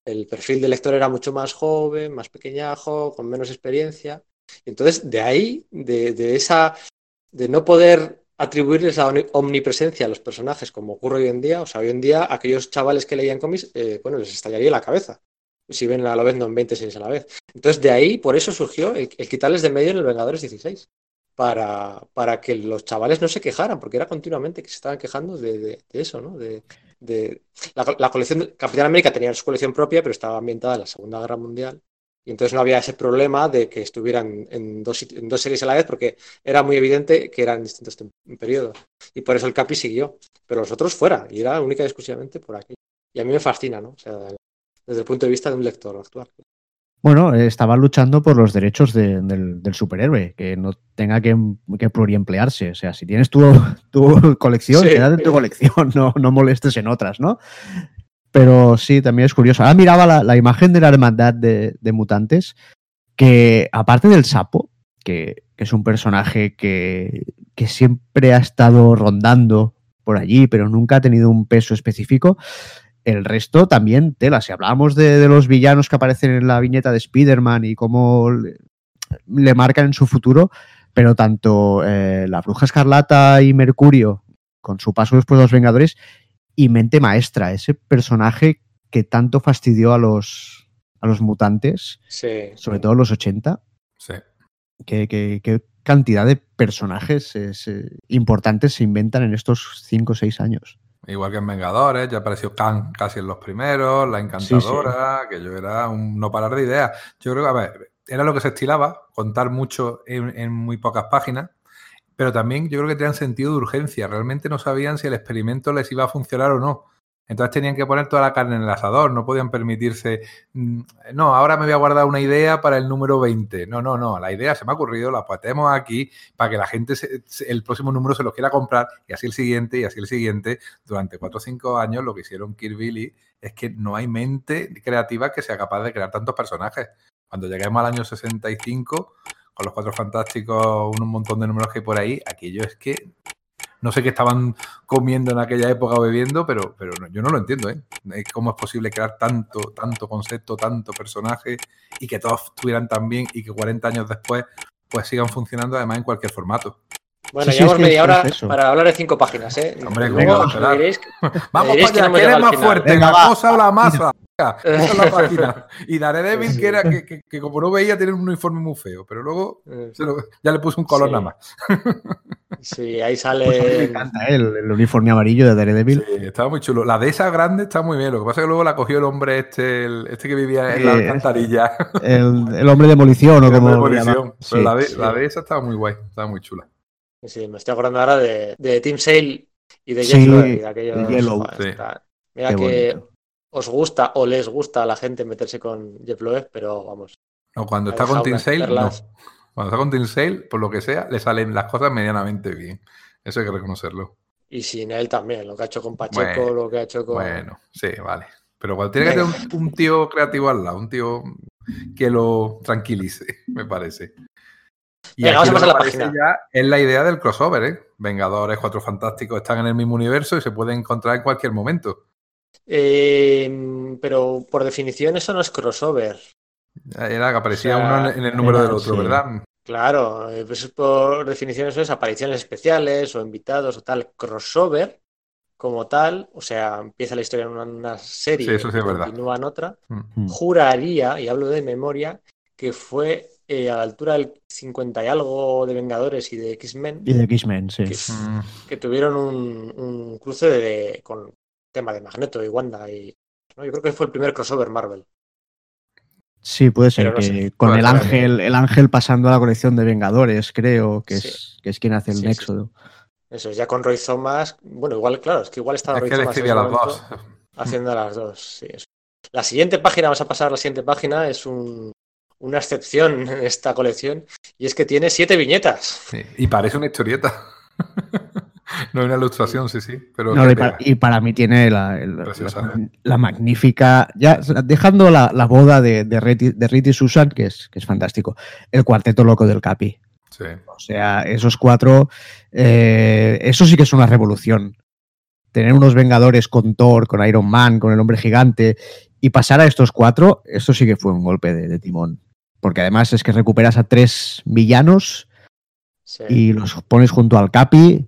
el perfil del lector era mucho más joven, más pequeñajo, con menos experiencia. Entonces, de ahí, de, de esa, de no poder atribuirles la omnipresencia a los personajes como ocurre hoy en día, o sea, hoy en día aquellos chavales que leían cómics, eh, bueno, les estallaría la cabeza si ven a lo vez no en 20 series a la vez. Entonces, de ahí, por eso surgió el, quitarles de medio en el Vengadores 16. Para, para, que los chavales no se quejaran, porque era continuamente que se estaban quejando de, eso, ¿no? De, la, colección de Capitán América tenía su colección propia, pero estaba ambientada en la Segunda Guerra Mundial. Y entonces no había ese problema de que estuvieran en dos, en dos series a la vez, porque era muy evidente que eran distintos periodos. Y por eso el Capi siguió. Pero los otros fuera, y era única y exclusivamente por aquí. Y a mí me fascina, ¿no? O sea, desde el punto de vista de un lector actual. Bueno, estaba luchando por los derechos del, superhéroe, que no tenga que, que, pluriemplearse. O sea, si tienes tu, tu colección, quédate en tu colección, no, no molestes en otras, ¿no? Pero sí, también es curioso. Ahora miraba la, imagen de la hermandad de, mutantes, que aparte del sapo, que, es un personaje que, que, siempre ha estado rondando por allí, pero nunca ha tenido un peso específico, el resto también tela. Si hablábamos de, los villanos que aparecen en la viñeta de Spider-Man y cómo le, marcan en su futuro, pero tanto eh, la Bruja Escarlata y Mercurio, con su paso después de los Vengadores, y Mente Maestra, ese personaje que tanto fastidió a los, a los mutantes, sobre todo en los 80. Sí. ¿Qué, cantidad de personajes eh, importantes se inventan en estos 5 o 6 años? Igual que en Vengadores, ya apareció Khan casi en los primeros, La Encantadora, que yo era un no parar de ideas. Yo creo que, a ver, era lo que se estilaba, contar mucho en, muy pocas páginas, pero también yo creo que tenían sentido de urgencia. Realmente no sabían si el experimento les iba a funcionar o no. Entonces tenían que poner toda la carne en el asador, no podían permitirse, mm, no, ahora me voy a guardar una idea para el número 20. No, no, no, la idea se me ha ocurrido, la patemos aquí para que la gente el próximo número se lo quiera comprar y así el siguiente y así el siguiente. Durante cuatro o cinco años lo que hicieron Kirby es que no hay mente creativa que sea capaz de crear tantos personajes. Cuando lleguemos al año 65, con los cuatro fantásticos, un montón de números que hay por ahí, aquello es que no sé qué estaban comiendo en aquella época o bebiendo, pero, pero yo no lo entiendo, ¿eh? ¿Cómo es posible crear tanto, tanto concepto, tanto personaje y que todos estuvieran tan bien y que 40 años después pues sigan funcionando además en cualquier formato? Bueno, llevamos media hora para hablar de cinco páginas, ¿eh? Hombre, Luego, Vamos para allá, que eres más fuerte, la cosa o la masa. Esa es la página. Y Daredevil, que era que, que, como no veía, tiene un uniforme muy feo, pero luego eh. ya le puse un color nada más. Sí, ahí sale. Pues me encanta ¿eh? el, uniforme amarillo de Daredevil. Sí, estaba muy chulo. La de esa grande está muy bien. Lo que pasa es que luego la cogió el hombre este, el, este que vivía en la alcantarilla. El, el hombre demolición, o como. Demolición. Pero la, de, la de esa estaba muy guay, estaba muy chula. Sí, me estoy acordando ahora de, de Team Sale y de Yellow. Y de aquellos, Yellow. Mira que os gusta o les gusta a la gente meterse con Jeff Loeb, pero vamos. No, cuando está con Team Sale, no. Cuando está con Team Sale, por lo que sea, le salen las cosas medianamente bien. Eso hay que reconocerlo. Y sin él también, lo que ha hecho con Pacheco, lo que ha hecho con. Bueno, sí, vale. Pero cuando tiene que tener un, tío creativo al lado, un tío que lo tranquilice, me parece. Y a pasar la página. Ya es la idea del crossover, ¿eh? Vengadores, Cuatro Fantásticos están en el mismo universo y se pueden encontrar en cualquier momento. Eh, pero por definición eso no es crossover. Era que aparecía uno en el número del otro, ¿verdad? Claro, eh, pues por definición eso es apariciones especiales o invitados o tal. Crossover, como tal, o sea, empieza la historia en una, serie y continúa en otra. Mm. Juraría, y hablo de memoria, que fue eh, a la altura del 50 y algo de Vengadores y de X-Men. Y de X-Men, sí. Que, mm. tuvieron un, cruce de, con tema de Magneto y Wanda. Y, Yo creo que fue el primer crossover Marvel. Sí, puede ser que con el ángel, el ángel pasando a la colección de Vengadores, creo, que, es, que es quien hace el nexo. Eso, ya con Roy Thomas. Bueno, igual, claro, es que igual estaba Roy Thomas las dos. haciendo las dos. La siguiente página, vamos a pasar a la siguiente página, es un, una excepción en esta colección, y es que tiene siete viñetas. y parece una historieta. No hay una ilustración, sí, sí. Pero y, para, mí tiene la, la, magnífica. Ya dejando la, boda de, de, y Susan, que es, que es fantástico. El cuarteto loco del Capi. Sí. O sea, esos cuatro. Eh, eso sí que es una revolución. Tener unos Vengadores con Thor, con Iron Man, con el hombre gigante. Y pasar a estos cuatro, eso sí que fue un golpe de, timón. Porque además es que recuperas a tres villanos y los pones junto al Capi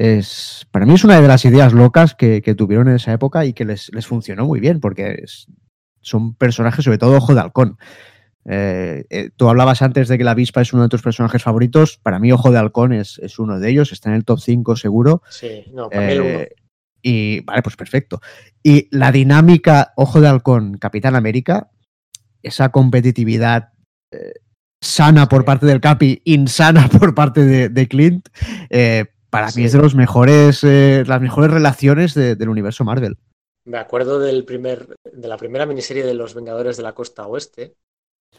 es, para mí es una de las ideas locas que, tuvieron en esa época y que les, funcionó muy bien, porque son personajes, sobre todo Ojo de Halcón. Eh, eh, tú hablabas antes de que la avispa es uno de tus personajes favoritos. Para mí, Ojo de Halcón es, uno de ellos, está en el top 5 seguro. Sí, no, para mí el uno. Eh, y vale, pues perfecto. Y la dinámica Ojo de Halcón, Capitán América, esa competitividad sana por parte del Capi, insana por parte de, de Clint, para mí es de los mejores, eh, las mejores relaciones del universo Marvel. Me acuerdo del primer, de la primera miniserie de los Vengadores de la Costa Oeste,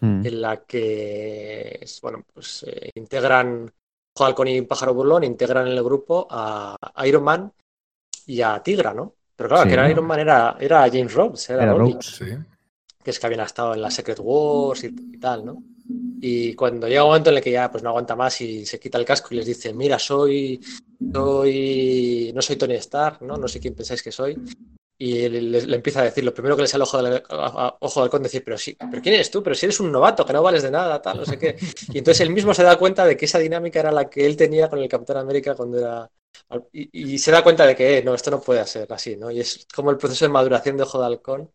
hmm. en la que bueno, pues eh, integran Halcón y Pájaro Burlón, integran en el grupo a Iron Man y a Tigra, ¿no? Pero claro, que era Iron Man era, era James Rhodes, era, que es que habían estado en la Secret Wars y tal, ¿no? Y cuando llega un momento en el que ya pues no aguanta más y se quita el casco y les dice, mira, soy, soy, no soy Tony Stark, ¿no? No sé quién pensáis que soy. Y le, empieza a decir, lo primero que le sale ojo del, ojo del conde, decir, pero sí, pero ¿quién eres tú? Pero si eres un novato, que no vales de nada, tal, no sé qué. Y entonces él mismo se da cuenta de que esa dinámica era la que él tenía con el Capitán América cuando era... Y, se da cuenta de que, eh, no, esto no puede ser así, ¿no? Y es como el proceso de maduración de Ojo de Halcón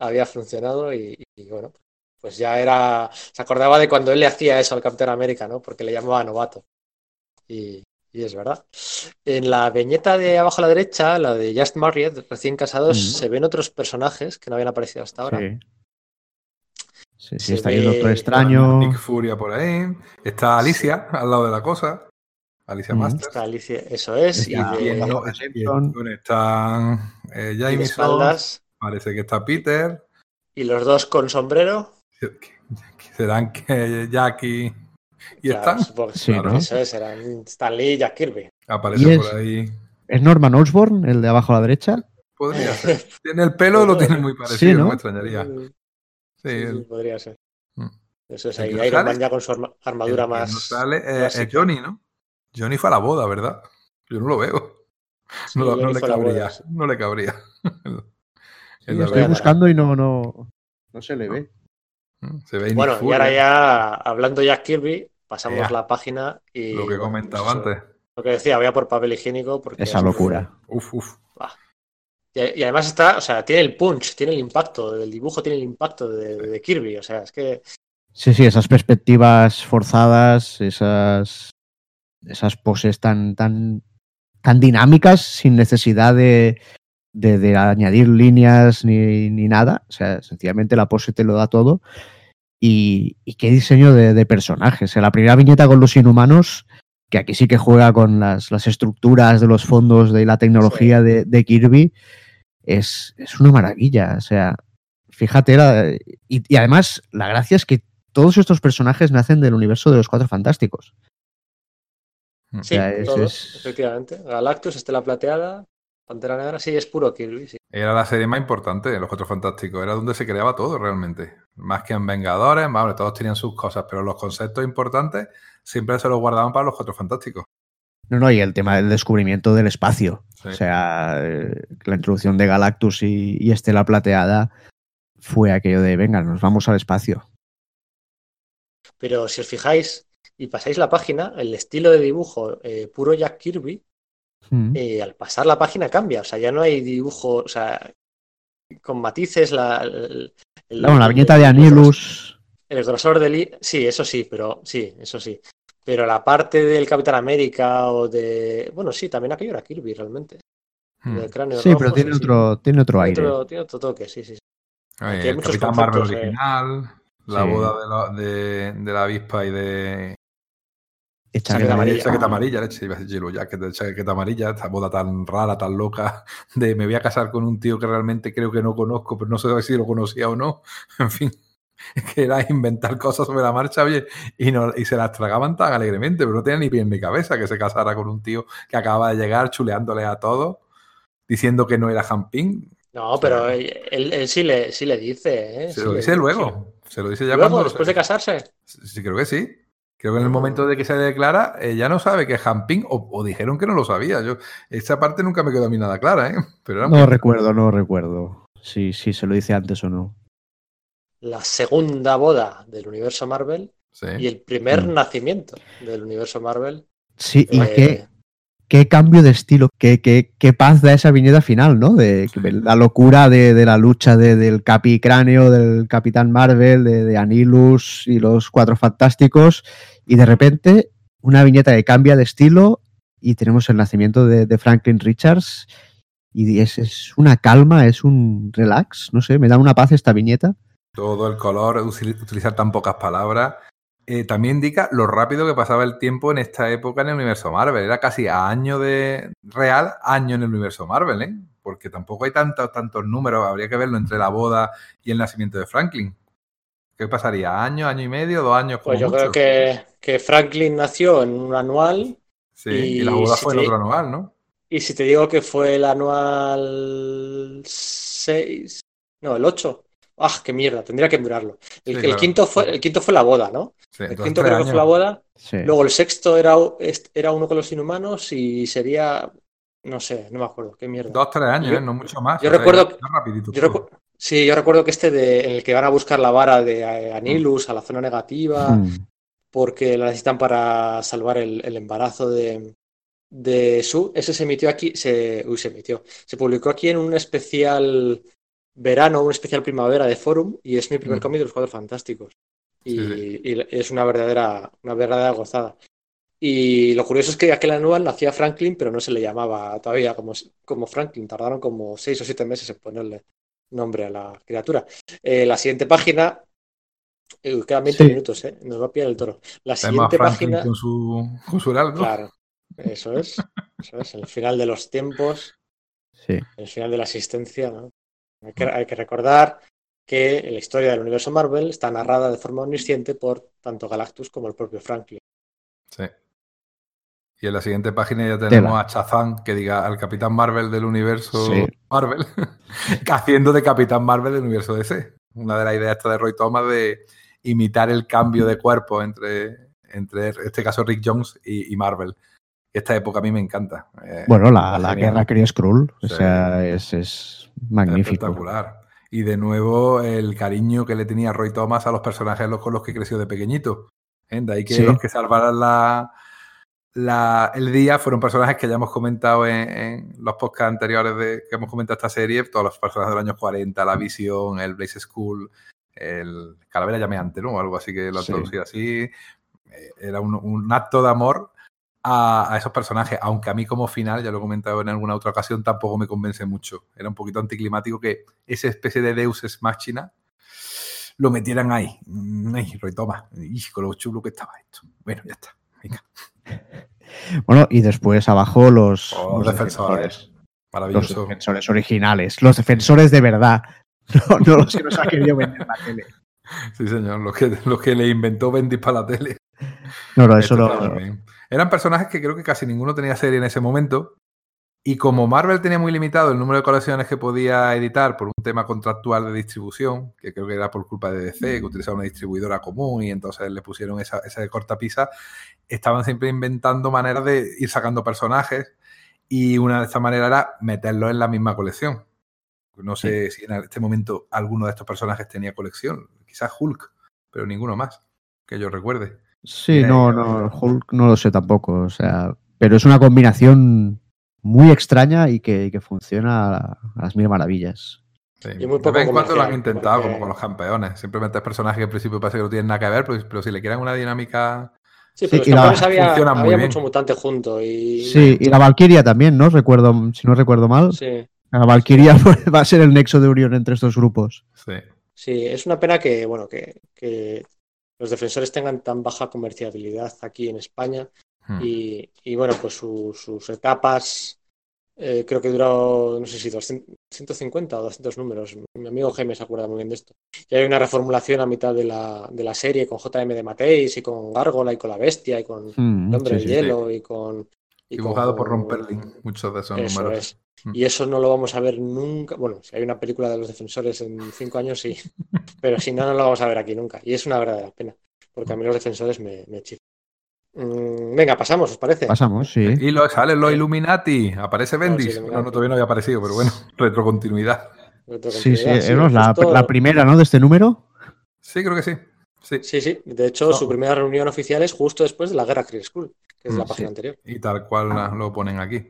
había funcionado y bueno, pues ya era, se acordaba de cuando él le hacía eso al Capitán América, ¿no? Porque le llamaba novato. Y, es verdad. En la viñeta de abajo a la derecha, la de Just Married, recién casados, se ven otros personajes que no habían aparecido hasta ahora. Sí. Sí, está ahí el Doctor Extraño. Nick Furia por ahí. Está Alicia al lado de la cosa. Alicia Master. Está Alicia, eso es. y de... están eh, Jameson. Parece que está Peter. Y los dos con sombrero. ¿Serán que Jackie y están? Sí, ¿no? Eso es, serán Stanley y Jack Kirby. Aparece por ahí. ¿Es Norman Osborn, el de abajo a la derecha? Podría ser. Tiene el pelo, lo tiene muy parecido, ¿no? me extrañaría. Sí, sí, podría ser. Mm. Eso es ahí. Iron Man ya con su armadura más. sale eh, es Johnny, ¿no? Johnny fue a la boda, ¿verdad? Yo no lo veo. no, le cabría. No le cabría. Estoy buscando y no, no, no se le ve. Mm, bueno, y ahora ya, hablando ya Kirby, pasamos la página y. Lo que comentaba pues, antes. Lo que decía, voy a por papel higiénico. Porque Esa locura. Uf, uf. Y, además está, o sea, tiene el punch, tiene el impacto, el dibujo tiene el impacto de, Kirby, o sea, es que. Sí, sí, esas perspectivas forzadas, esas, esas poses tan, tan, tan dinámicas, sin necesidad de, de, añadir líneas ni, nada. O sea, sencillamente la pose te lo da todo. Y, qué diseño de, personajes. la primera viñeta con los inhumanos, que aquí sí que juega con las, estructuras de los fondos de la tecnología de, Kirby, es, es, una maravilla. O sea, fíjate, y, además la gracia es que todos estos personajes nacen del universo de los Cuatro Fantásticos. Sí, efectivamente. Galactus, Estela Plateada, Pantera Negra sí es puro Kirby. Era la serie más importante de los Cuatro Fantásticos. Era donde se creaba todo realmente. Más que en Vengadores, vale, todos tenían sus cosas, pero los conceptos importantes siempre se los guardaban para los Cuatro Fantásticos. No, no, y el tema del descubrimiento del espacio. O sea, eh, la introducción de Galactus y, Estela Plateada fue aquello de, venga, nos vamos al espacio. Pero si os fijáis y pasáis la página, el estilo de dibujo eh, puro Jack Kirby Mm. Eh, al pasar la página cambia, o sea, ya no hay dibujo, o sea, con matices, la, la viñeta de Anilus. El grosor del... Sí, eso sí, pero sí, eso sí. Pero la parte del Capitán América o de... Bueno, sí, también aquello era Kirby realmente. Hmm. sí, pero tiene otro, tiene otro aire. tiene otro toque, sí, sí. el Capitán Marvel original, la boda de, de, de, la avispa y de, Chaqueta amarilla. Chaqueta amarilla, leche, iba a decir chaqueta amarilla, esta boda tan rara, tan loca, de me voy a casar con un tío que realmente creo que no conozco, pero no sé si lo conocía o no. En fin, que era inventar cosas sobre la marcha, oye, y, no, y se las tragaban tan alegremente, pero no tenía ni pie ni cabeza que se casara con un tío que acaba de llegar chuleándole a todos, diciendo que no era Jamping. No, pero él, sí, le, sí le dice. ¿eh? Se lo dice luego. Se lo dice ya ¿Luego, después de casarse? Sí, creo que sí. Creo que en el momento de que se declara, ella no sabe que es Jamping o, dijeron que no lo sabía. Yo, esa parte nunca me quedó a mí nada clara, ¿eh? Pero no recuerdo, no recuerdo. Si sí, se lo dice antes o no. La segunda boda del universo Marvel y el primer mm. nacimiento del universo Marvel. Sí, y qué, qué cambio de estilo, qué, paz da esa viñeta final, ¿no? De, la locura de, de la lucha del Capi Cráneo, del Capitán Marvel, de, de, Anilus y los Cuatro Fantásticos, y de repente una viñeta que cambia de estilo y tenemos el nacimiento de, Franklin Richards y es, es, una calma, es un relax, no sé, me da una paz esta viñeta. Todo el color, utilizar tan pocas palabras. Eh, también indica lo rápido que pasaba el tiempo en esta época en el universo Marvel. Era casi a año de real, año en el universo Marvel, ¿eh? Porque tampoco hay tantos, tantos números. Habría que verlo entre la boda y el nacimiento de Franklin. ¿Qué pasaría? ¿Año, año y medio, dos años? Pues yo creo que, que, Franklin nació en un anual. Sí, y, la boda fue en otro anual, ¿no? Y si te digo que fue el anual 6, no, el 8. ¡Ah, qué mierda! Tendría que mirarlo. El, quinto, fue, el quinto fue la boda, ¿no? el quinto creo que fue la boda. Luego el sexto era, era uno con los inhumanos y sería. No sé, no me acuerdo. Qué mierda. Dos, tres años, ¿eh? no mucho más. Yo recuerdo. sí, yo recuerdo que este de, en el que van a buscar la vara de eh, Anilus a la zona negativa, hmm. porque la necesitan para salvar el, embarazo de, de Su. Ese se emitió aquí. Se, uy, se emitió. Se publicó aquí en un especial verano, un especial primavera de Forum y es mi primer mm. cómic de los Cuadros Fantásticos. Y, es una verdadera, una verdadera gozada. Y lo curioso es que aquel anual nacía Franklin, pero no se le llamaba todavía como, como Franklin. Tardaron como seis o siete meses en ponerle nombre a la criatura. Eh, la siguiente página. Eh, quedan 20 minutos, ¿eh? Nos va a pillar el toro. La siguiente página. Con su, con su Claro, eso es. Eso es. El final de los tiempos. Sí. El final de la existencia, ¿no? Hay que, recordar que la historia del universo Marvel está narrada de forma omnisciente por tanto Galactus como el propio Franklin. Sí. Y en la siguiente página ya tenemos a Chazán que diga al Capitán Marvel del universo Marvel, haciendo de Capitán Marvel del universo DC. Una de las ideas esta de Roy Thomas de imitar el cambio de cuerpo entre, entre en este caso Rick Jones y, Marvel. Esta época a mí me encanta. Eh, bueno, la, la guerra Kree Skrull, o sea, es, es Magnífico. Espectacular. Y de nuevo el cariño que le tenía Roy Thomas a los personajes con los que creció de pequeñito. ¿eh? De ahí que los que salvaran la, la, el día fueron personajes que ya hemos comentado en, los podcasts anteriores de, que hemos comentado esta serie, todos los personajes de los años 40, la Visión, el Blaze School, el Calavera Llameante, ¿no? Algo así que lo han traducido así. Eh, era un, un, acto de amor a, esos personajes, aunque a mí como final, ya lo he comentado en alguna otra ocasión, tampoco me convence mucho. Era un poquito anticlimático que esa especie de Deus es Machina lo metieran ahí. Mm, ay, Roy toma, con lo chulo que estaba esto. Bueno, ya está. Bueno, y después abajo los, oh, defensores. Los defensores originales, los defensores de verdad. No, los que nos ha querido vender la tele. Sí, señor, los que, los que le inventó Bendy para la tele. No, no, eso no. Eran personajes que creo que casi ninguno tenía serie en ese momento. Y como Marvel tenía muy limitado el número de colecciones que podía editar por un tema contractual de distribución, que creo que era por culpa de DC, que utilizaba una distribuidora común y entonces le pusieron esa, esa de cortapisa, estaban siempre inventando maneras de ir sacando personajes y una de estas maneras era meterlos en la misma colección. No sé si en este momento alguno de estos personajes tenía colección, quizás Hulk, pero ninguno más que yo recuerde. Sí, no, no, Hulk no lo sé tampoco, o sea, pero es una combinación muy extraña y que, funciona a, las mil maravillas. Sí. Y muy poco de vez en cuando lo han intentado, como con los campeones. Simplemente es personajes que en principio parece que no tienen nada que ver, pero, si le quieren una dinámica. Sí, pero sí, los había, había mucho mutante junto. Y... Sí, y la Valkyria también, ¿no? Recuerdo, si no recuerdo mal. Sí. La Valkyria va a ser el nexo de unión entre estos grupos. Sí. Sí, es una pena que, bueno, que, que los defensores tengan tan baja comerciabilidad aquí en España hmm. y, bueno, pues sus etapas Eh, creo que duró, no sé si 150 o 200 números. Mi amigo Jaime se acuerda muy bien de esto. Y hay una reformulación a mitad de la, de la serie con JM de Mateis y con Gárgola y con la Bestia y con mm, Hombre de Hielo y con. Dibujado por Ron Perlin, muchos de esos números. Mm. Y eso no lo vamos a ver nunca. Bueno, si hay una película de los defensores en cinco años, sí. Pero si no, no lo vamos a ver aquí nunca. Y es una verdadera pena. Porque a mí los defensores me, me chifan. Mm, venga, pasamos, ¿os parece? Pasamos, sí. Y lo, sale los Illuminati, aparece Bendis. No, todavía no había aparecido, pero bueno, retrocontinuidad. Sí, sí, es la, primera, ¿no? De este número. Sí, creo que sí. Sí, sí. De hecho, su primera reunión oficial es justo después de la guerra Cree School, que es la mm, página anterior. Y tal cual lo ponen aquí.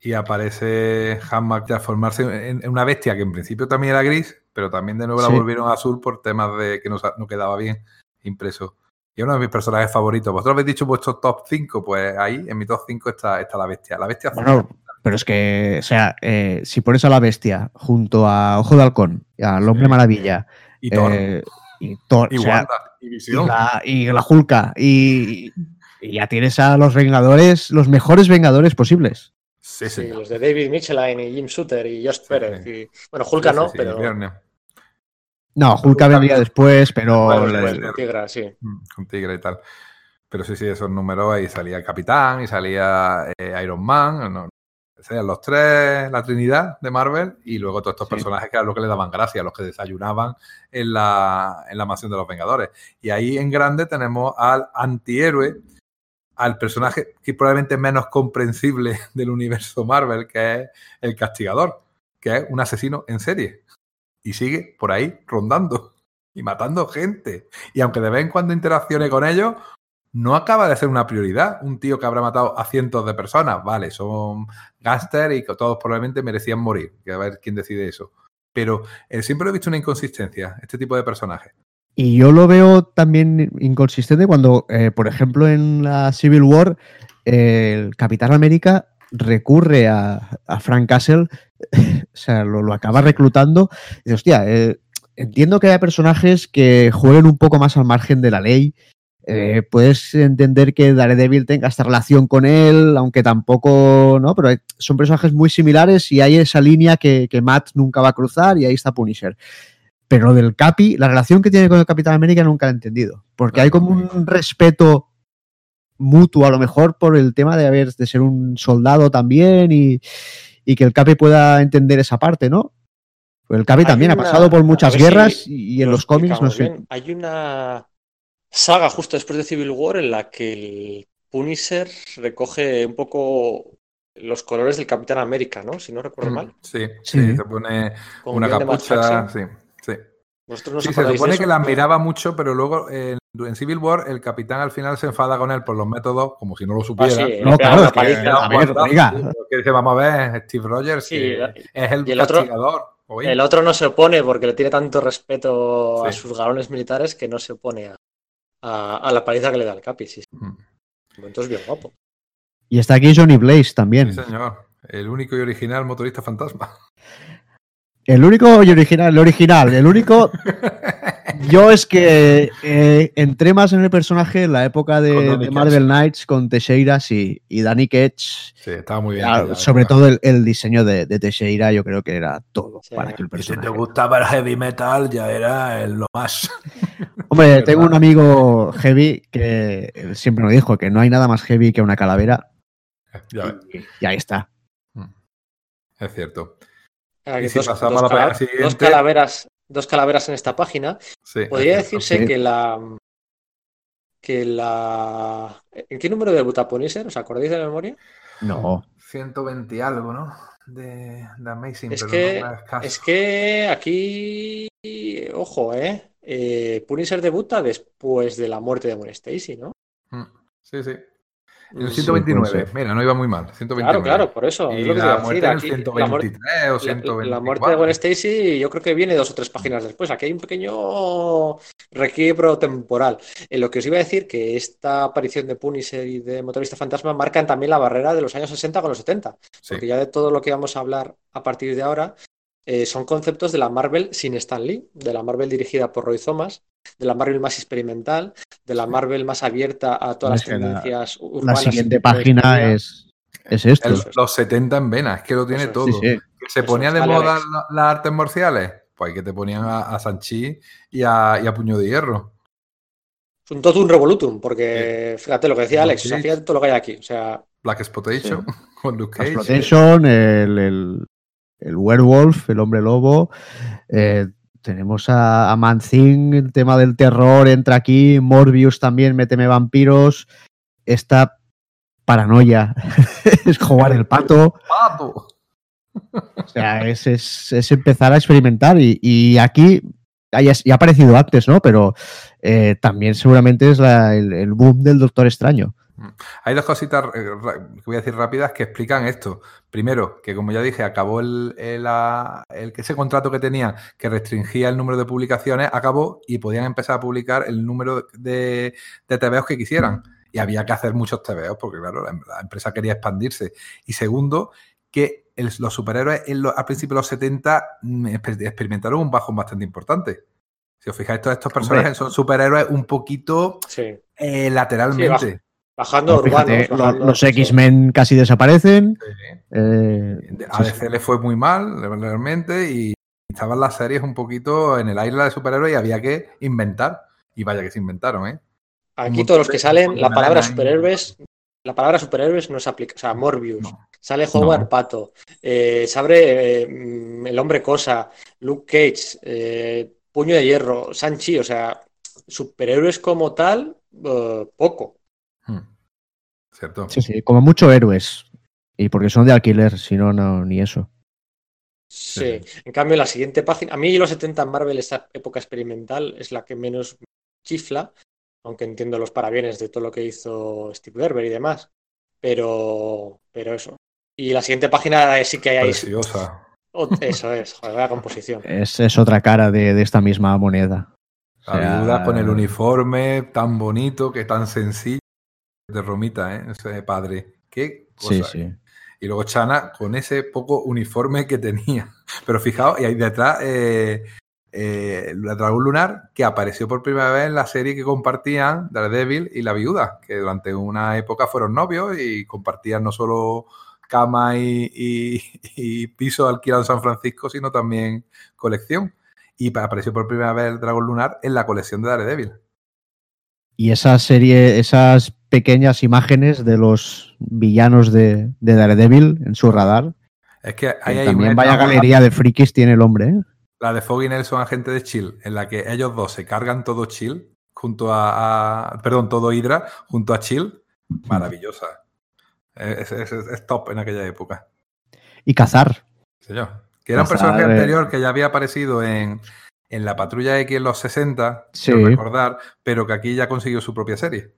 Y aparece Hanmack transformarse en, una bestia que en principio también era gris, pero también de nuevo la volvieron azul por temas de que no, no quedaba bien impreso y uno de mis personajes favoritos. Vosotros habéis dicho vuestro top 5, pues ahí en mi top 5 está, está la bestia. La bestia bueno, pero es que, o sea, eh, si pones a la bestia junto a Ojo de Halcón, y al Hombre Maravilla, y Thor, eh, y, Thor, y, la, y la Hulka, y, ya tienes a los Vengadores, los mejores Vengadores posibles. Sí, sí, los de David Michelin y Jim Shooter y Josh Pérez. Y, bueno, Hulka no, pero. No, Hulk vendría después, pero. con Tigra, sí. Mm, con Tigra y tal. Pero sí, sí, esos números ahí salía el Capitán y salía eh, Iron Man. No, serían los tres, la Trinidad de Marvel, y luego todos estos personajes que eran los que le daban gracia, los que desayunaban en la, en la mansión de los Vengadores. Y ahí en grande tenemos al antihéroe, al personaje que probablemente es menos comprensible del universo Marvel, que es el Castigador, que es un asesino en serie y sigue por ahí rondando y matando gente. Y aunque de vez en cuando interaccione con ellos, no acaba de ser una prioridad. Un tío que habrá matado a cientos de personas, vale, son gángster y que todos probablemente merecían morir. Que a ver quién decide eso. Pero eh, siempre he visto una inconsistencia, este tipo de personajes. Y yo lo veo también inconsistente cuando, eh, por ejemplo, en la Civil War, el Capitán América recurre a, a Frank Castle o sea, lo, acaba reclutando. Y dice, hostia, eh, entiendo que haya personajes que jueguen un poco más al margen de la ley. Eh, puedes entender que Daredevil tenga esta relación con él, aunque tampoco, ¿no? Pero son personajes muy similares y hay esa línea que, Matt nunca va a cruzar y ahí está Punisher. Pero lo del Capi, la relación que tiene con el Capitán América nunca la he entendido. Porque hay como un respeto mutuo, a lo mejor por el tema de haber de ser un soldado también y, y que el Capi pueda entender esa parte, ¿no? Pues el Capi también ha pasado por muchas guerras y en los cómics no sé. Hay una saga justo después de Civil War en la que el Punisher recoge un poco los colores del Capitán América, ¿no? Si no recuerdo mm, mal. Sí, sí, se pone una capucha, sí, sí. sí, se supone que la admiraba mucho, pero luego en, Civil War el capitán al final se enfada con él por los métodos, como si no lo supiera. Ah, no, claro, es que, a ver, que dice, vamos a ver, Steve Rogers, es el, castigador. el otro no se opone porque le tiene tanto respeto a sus galones militares que no se opone a, la paliza que le da el Capi. Sí, Entonces, bien guapo. Y está aquí Johnny Blaze también. Sí, señor. El único y original motorista fantasma. El único y original, el original, el único. Yo es que eh, entré más en el personaje en la época de, Marvel Knights con Teixeira y, y Danny Ketch. Sí, estaba muy bien. sobre todo el, diseño de, de, Teixeira, yo creo que era todo para que el personaje. si te gustaba el heavy metal, ya era lo más. Hombre, tengo un amigo heavy que siempre me dijo que no hay nada más heavy que una calavera. y ahí está. Mm. Es cierto dos, calaveras, dos calaveras en esta página. Podría decirse que la que la ¿En qué número debuta Punisher? ¿Os acordáis de la memoria? No. 120 y algo, ¿no? De, Amazing. Es, que, es, que aquí, ojo, ¿eh? ¿Eh? Punisher debuta después de la muerte de Gwen Stacy, ¿no? Mm, sí, sí. El 129, mira, no iba muy mal. 129. Claro, claro, por eso. Y la muerte del 123 o 124. La, muerte de Gwen Stacy yo creo que viene dos o tres páginas después. Aquí hay un pequeño requiebro temporal. En lo que os iba a decir que esta aparición de Punisher y de Motorista Fantasma marcan también la barrera de los años 60 con los 70. Porque ya de todo lo que vamos a hablar a partir de ahora eh, son conceptos de la Marvel sin Stan Lee, de la Marvel dirigida por Roy Thomas, de la Marvel más experimental, de la Marvel más abierta a todas las tendencias urbanas. La siguiente página es. es esto. los 70 en venas, es que lo tiene todo. ¿Se ponía de moda las artes marciales? Pues que te ponían a, Sanchi y a, Puño de Hierro. Es un todo un revolutum, porque fíjate lo que decía Alex, fíjate todo lo que hay aquí. O sea, Black Exploitation con Luke Cage. Exploitation, el, el, werewolf, el hombre lobo. Eh, tenemos a, a Manzing, el tema del terror entra aquí, Morbius también, méteme vampiros. Esta paranoia es jugar el pato. pato. O sea, es, empezar a experimentar y, aquí ya, ha aparecido antes, ¿no? Pero eh, también seguramente es el, boom del Doctor Extraño. Mm. Hay dos cositas eh, que voy a decir rápidas que explican esto. Primero, que como ya dije, acabó el, ese contrato que tenía que restringía el número de publicaciones, acabó y podían empezar a publicar el número de, de TVOs que quisieran. Y había que hacer muchos TVOs porque, claro, la, empresa quería expandirse. Y segundo, que los superhéroes en al principio de los 70 mm, experimentaron un bajón bastante importante. Si os fijáis, todos estos personajes son superhéroes un poquito eh, lateralmente. Bajando urbanos. los, X-Men casi desaparecen. Eh, a DC le fue muy mal, realmente, y estaban las series un poquito en el aire de superhéroes y había que inventar. Y vaya que se inventaron, ¿eh? Aquí todos los que salen, la palabra superhéroes, la palabra superhéroes no se aplica. O sea, Morbius, sale Howard Pato, eh, se abre eh, El Hombre Cosa, Luke Cage, eh, Puño de Hierro, Sanchi, o sea, superhéroes como tal, poco. ¿Cierto? Sí, sí, como mucho héroes. Y porque son de alquiler, si no, no, ni eso. Sí. en cambio la siguiente página, a mí los 70 en Marvel, esa época experimental, es la que menos chifla, aunque entiendo los parabienes de todo lo que hizo Steve Gerber y demás. Pero, pero eso. Y la siguiente página sí que hay Preciosa. Eso es, joder, la composición. Es, otra cara de, esta misma moneda. La con el uniforme tan bonito, que tan sencillo. De Romita, ¿eh? Ese padre. Qué cosa. Sí, sí. ¿eh? Y luego Chana con ese poco uniforme que tenía. Pero fijaos, y ahí detrás eh, eh, la Dragón Lunar, que apareció por primera vez en la serie que compartían Daredevil y La Viuda, que durante una época fueron novios y compartían no solo cama y, piso alquilado en San Francisco, sino también colección. Y apareció por primera vez el Dragón Lunar en la colección de Daredevil. Y esa serie, esas pequeñas imágenes de los villanos de, Daredevil en su radar. Es que hay, también vaya galería de frikis tiene el hombre. ¿eh? La de Foggy Nelson, agente de Chill, en la que ellos dos se cargan todo Chill junto a, perdón, todo Hydra junto a Chill, maravillosa. Es, top en aquella época. Y cazar. Señor. Que era un personaje anterior que ya había aparecido en, la Patrulla X en los 60, sí. recordar, pero que aquí ya consiguió su propia serie.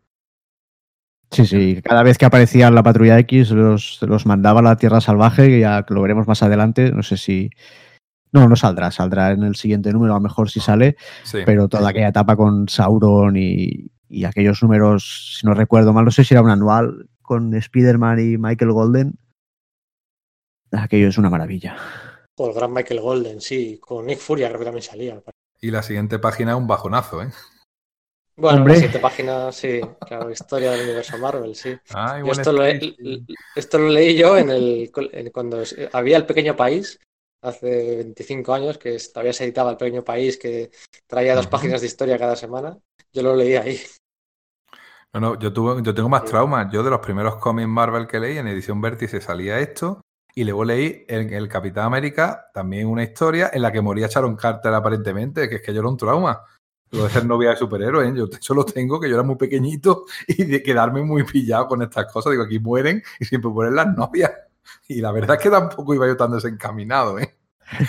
Sí, sí, cada vez que aparecía la Patrulla X los, los mandaba a la Tierra Salvaje, ya lo veremos más adelante, no sé si, no, no saldrá, saldrá en el siguiente número, a lo mejor si sale, pero toda aquella etapa con Sauron y, aquellos números, si no recuerdo mal, no sé si era un anual con Spider-Man y Michael Golden. Aquello es una maravilla. Con el gran Michael Golden, sí, con Nick Furia creo que también salía. Y la siguiente página es un bajonazo, ¿eh? Bueno, la siguiente página, sí, claro, historia del universo Marvel, sí. esto, lo, esto, lo, leí yo en el, cuando había el pequeño país hace 25 años, que todavía se editaba El Pequeño País, que traía dos páginas de historia cada semana. Yo lo leí ahí. No, no, yo, tuve, yo tengo más traumas. Yo de los primeros cómics Marvel que leí, en edición Vértice salía esto, y luego leí en el Capitán América también una historia en la que moría Sharon Carter aparentemente, que es que yo era un trauma. Lo de ser novia de superhéroes, ¿eh? yo eso lo tengo, que yo era muy pequeñito y de quedarme muy pillado con estas cosas. Digo, aquí mueren y siempre mueren las novias. Y la verdad es que tampoco iba yo tan desencaminado, ¿eh?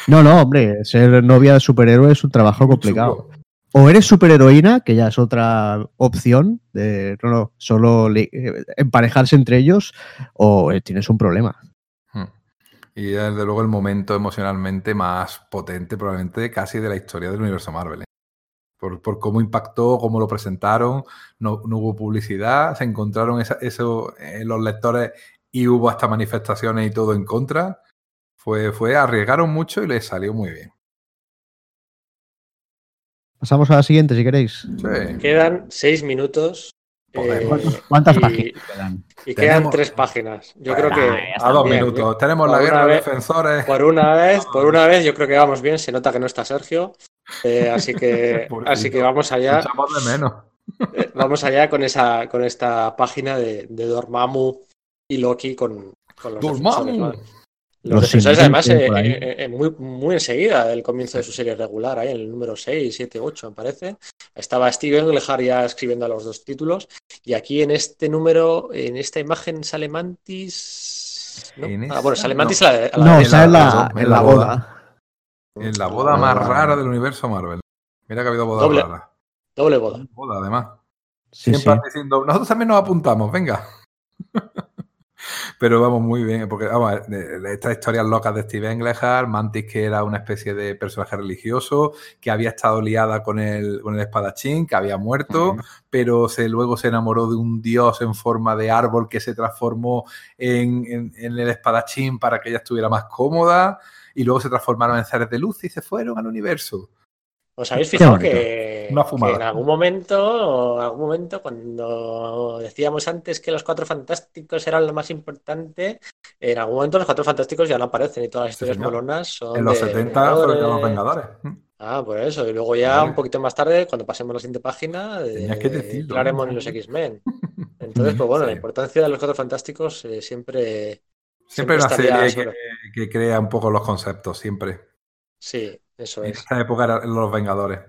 No, no, hombre, ser novia de superhéroe es un trabajo complicado. O eres superheroína, que ya es otra opción de no, no, solo eh, emparejarse entre ellos, o eh, tienes un problema. Y desde luego el momento emocionalmente más potente, probablemente casi de la historia del universo Marvel. ¿eh? Por, cómo impactó, cómo lo presentaron, no, hubo publicidad, se encontraron eso, los lectores y hubo hasta manifestaciones y todo en contra. Fue, fue, arriesgaron mucho y les salió muy bien. Pasamos a la siguiente, si queréis. Quedan seis minutos ¿Cuántas páginas quedan? Y quedan tres páginas. Yo creo que. A dos minutos. Tenemos la guerra de defensores. Por una vez, por una vez, yo creo que vamos bien. Se nota que no está Sergio. así que, así que vamos allá. de menos. vamos allá con esa, con esta página de, de Dormammu y Loki con, con los Dormammu. Los, defensores, además, eh, eh, eh, muy, muy enseguida del comienzo de su serie regular, ahí en el número 6, 7, 8, me parece. Estaba Steven Englehart ya escribiendo a los dos títulos. Y aquí en este número, en esta imagen, sale Mantis. Ah, bueno, sale Mantis no. a la, no, sale en la, en la boda. En la boda más rara del universo Marvel. Mira que ha habido boda doble, rara. Doble boda. Boda, además. Sí, Siempre sí. diciendo, nosotros también nos apuntamos, venga. Pero vamos muy bien, porque vamos, estas historias locas de Steve Englehart, Mantis que era una especie de personaje religioso, que había estado liada con el, con el espadachín, que había muerto, uh -huh. pero se, luego se enamoró de un dios en forma de árbol que se transformó en, en, en el espadachín para que ella estuviera más cómoda, y luego se transformaron en seres de luz y se fueron al universo. ¿Os habéis fijado que, en algún momento, algún momento, cuando decíamos antes que los cuatro fantásticos eran lo más importante, en algún momento los cuatro fantásticos ya no aparecen y todas las historias molonas son. En los de 70 fueron los Vengadores. Ah, por eso. Y luego ya vale. un poquito más tarde, cuando pasemos a la siguiente página, que decirlo. Claremont y los X-Men. Entonces, pues bueno, sí. la importancia de los cuatro fantásticos eh, siempre. Siempre, siempre una serie que, que, crea un poco los conceptos, siempre. Sí, eso en es. esa época eran los Vengadores.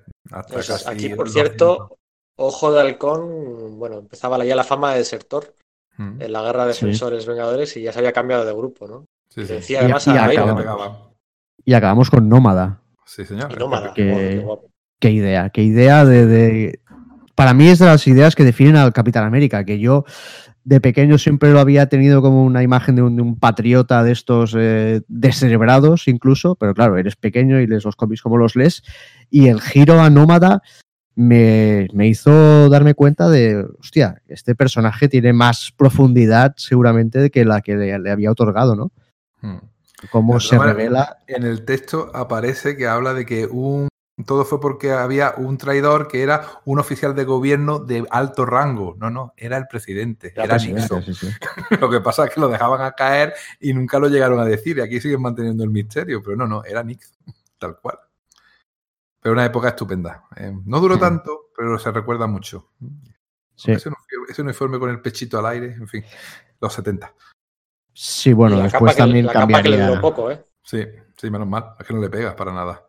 Es. Aquí, por cierto, Ojo de Halcón, bueno, empezaba ya la fama de desertor mm. en la guerra de defensores sí. Vengadores y ya se había cambiado de grupo, ¿no? Sí, sí. Decía además y, y, acabamos, y acabamos con Nómada. Sí, señor. Y Nómada. Qué, oh, qué, qué, idea, qué idea de, de, Para mí es de las ideas que definen al Capitán América, que yo de pequeño siempre lo había tenido como una imagen de un, de un patriota de estos eh, descerebrados incluso, pero claro, eres pequeño y lees los cómics como los lees, y el giro a Nómada me, me, hizo darme cuenta de, hostia, este personaje tiene más profundidad seguramente que la que le, le había otorgado, ¿no? Hmm. Cómo se revela. En el texto aparece que habla de que un todo fue porque había un traidor que era un oficial de gobierno de alto rango. No, no, era el presidente, era, era presidente, Nixon. Sí, sí. lo que pasa es que lo dejaban a caer y nunca lo llegaron a decir. Y aquí siguen manteniendo el misterio, pero no, no, era Nixon, tal cual. Pero una época estupenda. Eh, no duró tanto, pero se recuerda mucho. Sí. Ese, ese uniforme con el pechito al aire, en fin, los 70. Sí, bueno, después también la cambiaría. Capa que le duró poco, ¿eh? Sí, sí, menos mal. Es que no le pegas para nada.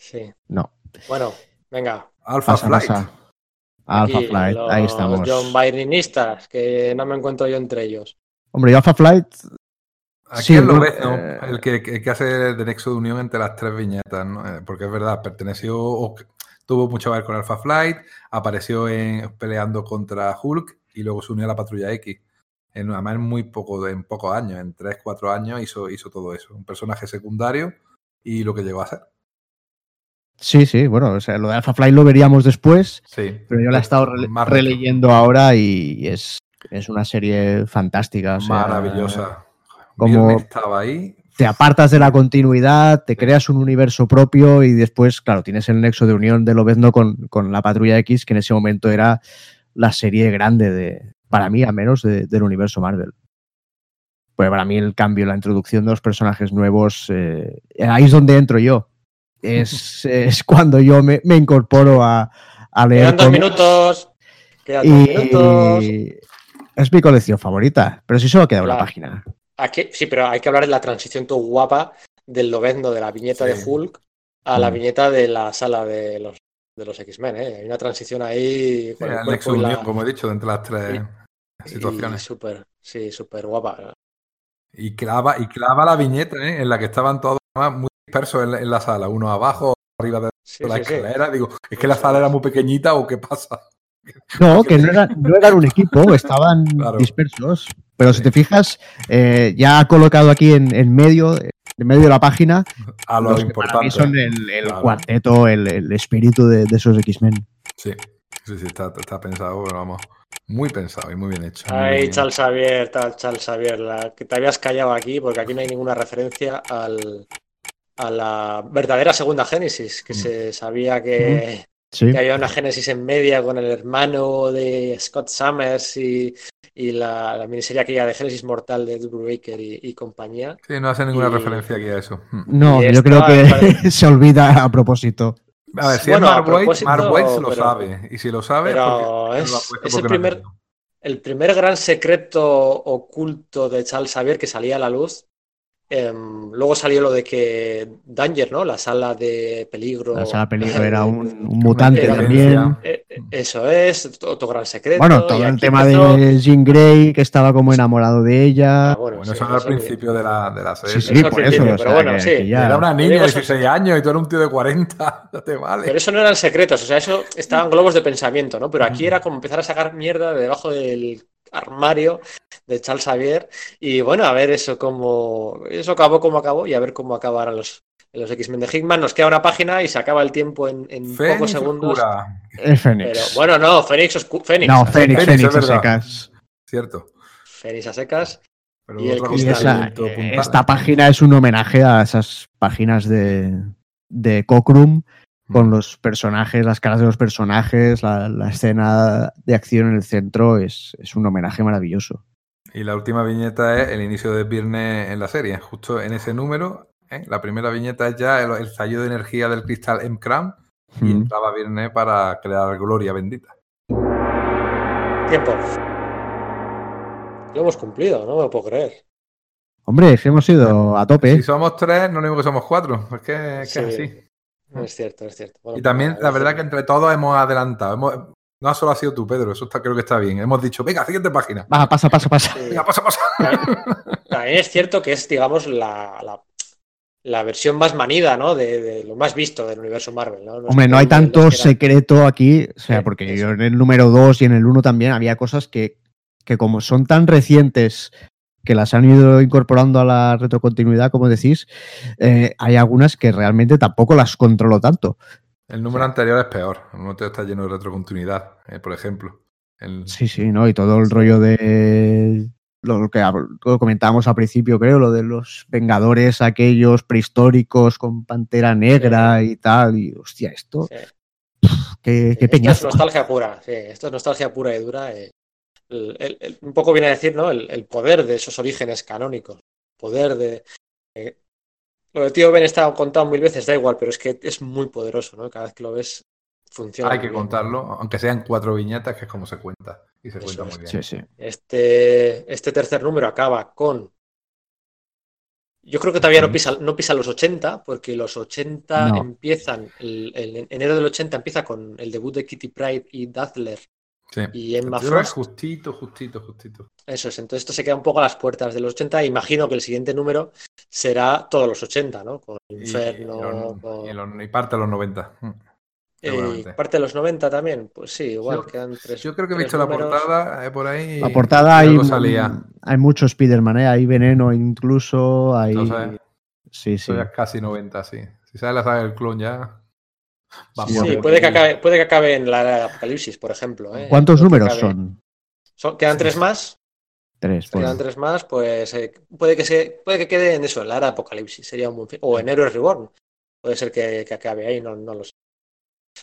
Sí. No. Bueno, venga. Alpha pasa, Flight. Pasa. Alpha Aquí, Flight, los ahí estamos. John Byronistas, que no me encuentro yo entre ellos. Hombre, y Alpha Flight. Aquí Sí, es lo no, ves, ¿no? eh, El que, que- que hace de nexo de unión entre las tres viñetas, ¿no? Eh, Porque es verdad, perteneció o tuvo mucho que ver con Alpha Flight, apareció en, peleando contra Hulk y luego se unió a la Patrulla X. En, además, en muy poco, en pocos años, en 3, 4 años hizo, hizo todo eso. Un personaje secundario y lo que llegó a ser. Sí, sí, bueno, o sea, lo de Alpha Flight lo veríamos después, Sí. pero yo la he estado rele- Más retro. releyendo ahora y es, es una serie fantástica. o sea, Maravillosa. como- estaba ahí. te apartas de la continuidad, te creas un universo propio y después, claro, tienes el nexo de unión de Lobezno con, con la Patrulla X, que en ese momento era la serie grande de, para mí, al menos, de- del universo Marvel. Pues para mí el cambio, la introducción de los personajes nuevos, eh, ahí es donde entro yo. Es, es cuando yo me, me incorporo a, a leer. Quedan dos cómics minutos. Quedan dos minutos. y es mi colección favorita, pero si solo queda una Claro. página. Aquí, sí, pero hay que hablar de la transición todo guapa del Lobezno de la viñeta Sí. de Hulk a la Mm. viñeta de la sala de los, de los X-Men. ¿eh? Hay una transición ahí Sí, con el nexo la- como he dicho, de entre las tres y situaciones. súper, sí, súper guapa. Y clava, y clava la viñeta, ¿eh? en la que estaban todos muy dispersos en la, en la sala, uno abajo, arriba de Sí, la sí, sí. escalera. Digo, ¿es que la sala era muy pequeñita o qué pasa? No, que no, era, no eran un equipo, estaban Claro. dispersos. Pero si te fijas, eh, ya ha colocado aquí en, en medio, en medio de la página, A lo los que para mí importante. son el, el Claro. cuarteto, el, el espíritu de, de esos X-Men. Sí, sí, sí, está, está pensado, pero vamos, muy pensado y muy bien hecho. Ay, bien. Charles Xavier, tal, Charles Xavier, la que te habías callado aquí porque aquí no hay ninguna referencia al, a la verdadera segunda Génesis, que Mm. se sabía que, Que había una génesis en media con el hermano de Scott Summers y, la, miniserie aquella de Génesis Mortal de Drew Baker y, compañía. Sí, no hace ninguna referencia aquí a eso. Hmm. No, yo creo que se olvida a propósito. A ver, si es Mark Waits, Mark Waits lo sabe. Y si lo sabe, pero es, es el primer, el primer gran secreto oculto de Charles Xavier que salía a la luz Em, luego salió lo de que Danger, ¿no? La sala de peligro. La sala de peligro era un, mutante también. Eh, eh, eso es, otro gran secreto. Bueno, todo el tema de Jean Grey, que estaba como enamorado de ella. Ah, bueno, eso era al principio de la, de la serie. Sí, sí, por eso. Pero bueno, sí. Era una niña de 16 años y tú eras un tío de 40. No te vale. Pero eso no eran secretos, o sea, eso estaban globos de pensamiento, ¿no? Pero aquí era como empezar a sacar mierda de debajo del armario de Charles Xavier. Y bueno, a ver eso cómo. Eso acabó como acabó y a ver cómo acabarán los, los X-Men de Hickman. Nos queda una página y se acaba el tiempo en, pocos segundos. Fénix. Pero, bueno, no, Fénix, Fénix. No, Fénix, Fénix, a secas. Cierto. Fénix a secas. y, esta página es un homenaje a esas páginas de, de Cockroom con los personajes, las caras de los personajes, la, escena de acción en el centro, es, un homenaje maravilloso. Y la última viñeta es el inicio de Virne en la serie, justo en ese número. ¿eh? La primera viñeta es ya el, el de energía del cristal M-Cram y entraba Virne para crear gloria bendita. Tiempo. Lo hemos cumplido, no me lo puedo creer. Hombre, hemos ido a tope. Si somos tres, no digo que somos cuatro. Es que es así. Es cierto, es cierto. y también, la verdad que entre todos hemos adelantado. no solo ha sido tú, Pedro, eso está, creo que está bien. Hemos dicho, venga, siguiente página. Va, pasa, pasa, pasa. Venga, pasa, pasa. También, es cierto que es, digamos, la, la, versión más manida, ¿no? De, lo más visto del universo Marvel, ¿no? Hombre, no hay tanto secreto aquí, o sea, porque yo en el número 2 y en el 1 también había cosas que, que como son tan recientes que las han ido incorporando a la retrocontinuidad, como decís, eh, hay algunas que realmente tampoco las controlo tanto. El número anterior es peor, el número está lleno de retrocontinuidad, eh, por ejemplo. Sí, sí, ¿no? Y todo el rollo de lo que comentábamos al principio, creo, lo de los Vengadores, aquellos prehistóricos con Pantera Negra y tal, y hostia, esto... Qué, qué Esto es nostalgia pura, sí, esto es nostalgia pura y dura. Eh un poco viene a decir, ¿no? El, poder de esos orígenes canónicos. Poder de. Eh, lo de Tío Ben está contado mil veces, da igual, pero es que es muy poderoso, ¿no? Cada vez que lo ves, funciona. Hay que contarlo, aunque sean cuatro viñetas, que es como se cuenta. Y se cuenta muy bien. Este, este tercer número acaba con. Yo creo que todavía no pisa, no pisa los 80, porque los 80 empiezan. El, el, enero del 80 empieza con el debut de Kitty Pride y Dazzler Sí. Y en Justito, justito, justito. Eso es, entonces esto se queda un poco a las puertas de los 80. Imagino que el siguiente número será todos los 80, ¿no? Con Inferno. Y, parte de los 90. Mm, y parte de los 90 también, pues sí, igual yo, quedan tres. Yo creo que he visto la portada eh, por ahí. La portada hay, salía. hay mucho Spider-Man, ¿eh? hay veneno incluso. Hay... sí, sí. Ya casi 90, sí. Si sale la saga del clon ya sí, puede que, acabe, puede que acabe en la Apocalipsis, por ejemplo. ¿eh? ¿Cuántos números son? ¿Quedan tres más? Tres. Pues. Quedan tres más, pues eh, puede, que se, puede que quede en eso, en la era de Apocalipsis. Sería un O en Heroes Reborn. Puede ser que, acabe ahí, no, no lo sé.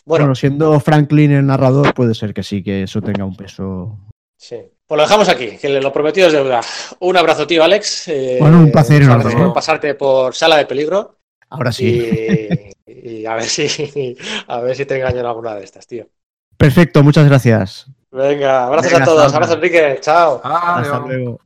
Bueno, siendo Franklin el narrador, puede ser que sí, que eso tenga un peso. Sí. Pues lo dejamos aquí, que lo prometido es deuda. Un abrazo, tío Alex. Eh, bueno, un placer enorme. pasarte por Sala de Peligro. Ahora sí. Y, a ver si a ver si te engañan alguna de estas, tío. Perfecto, muchas gracias. Venga, abrazos a todos. Abrazos, Enrique. Chao. Hasta luego.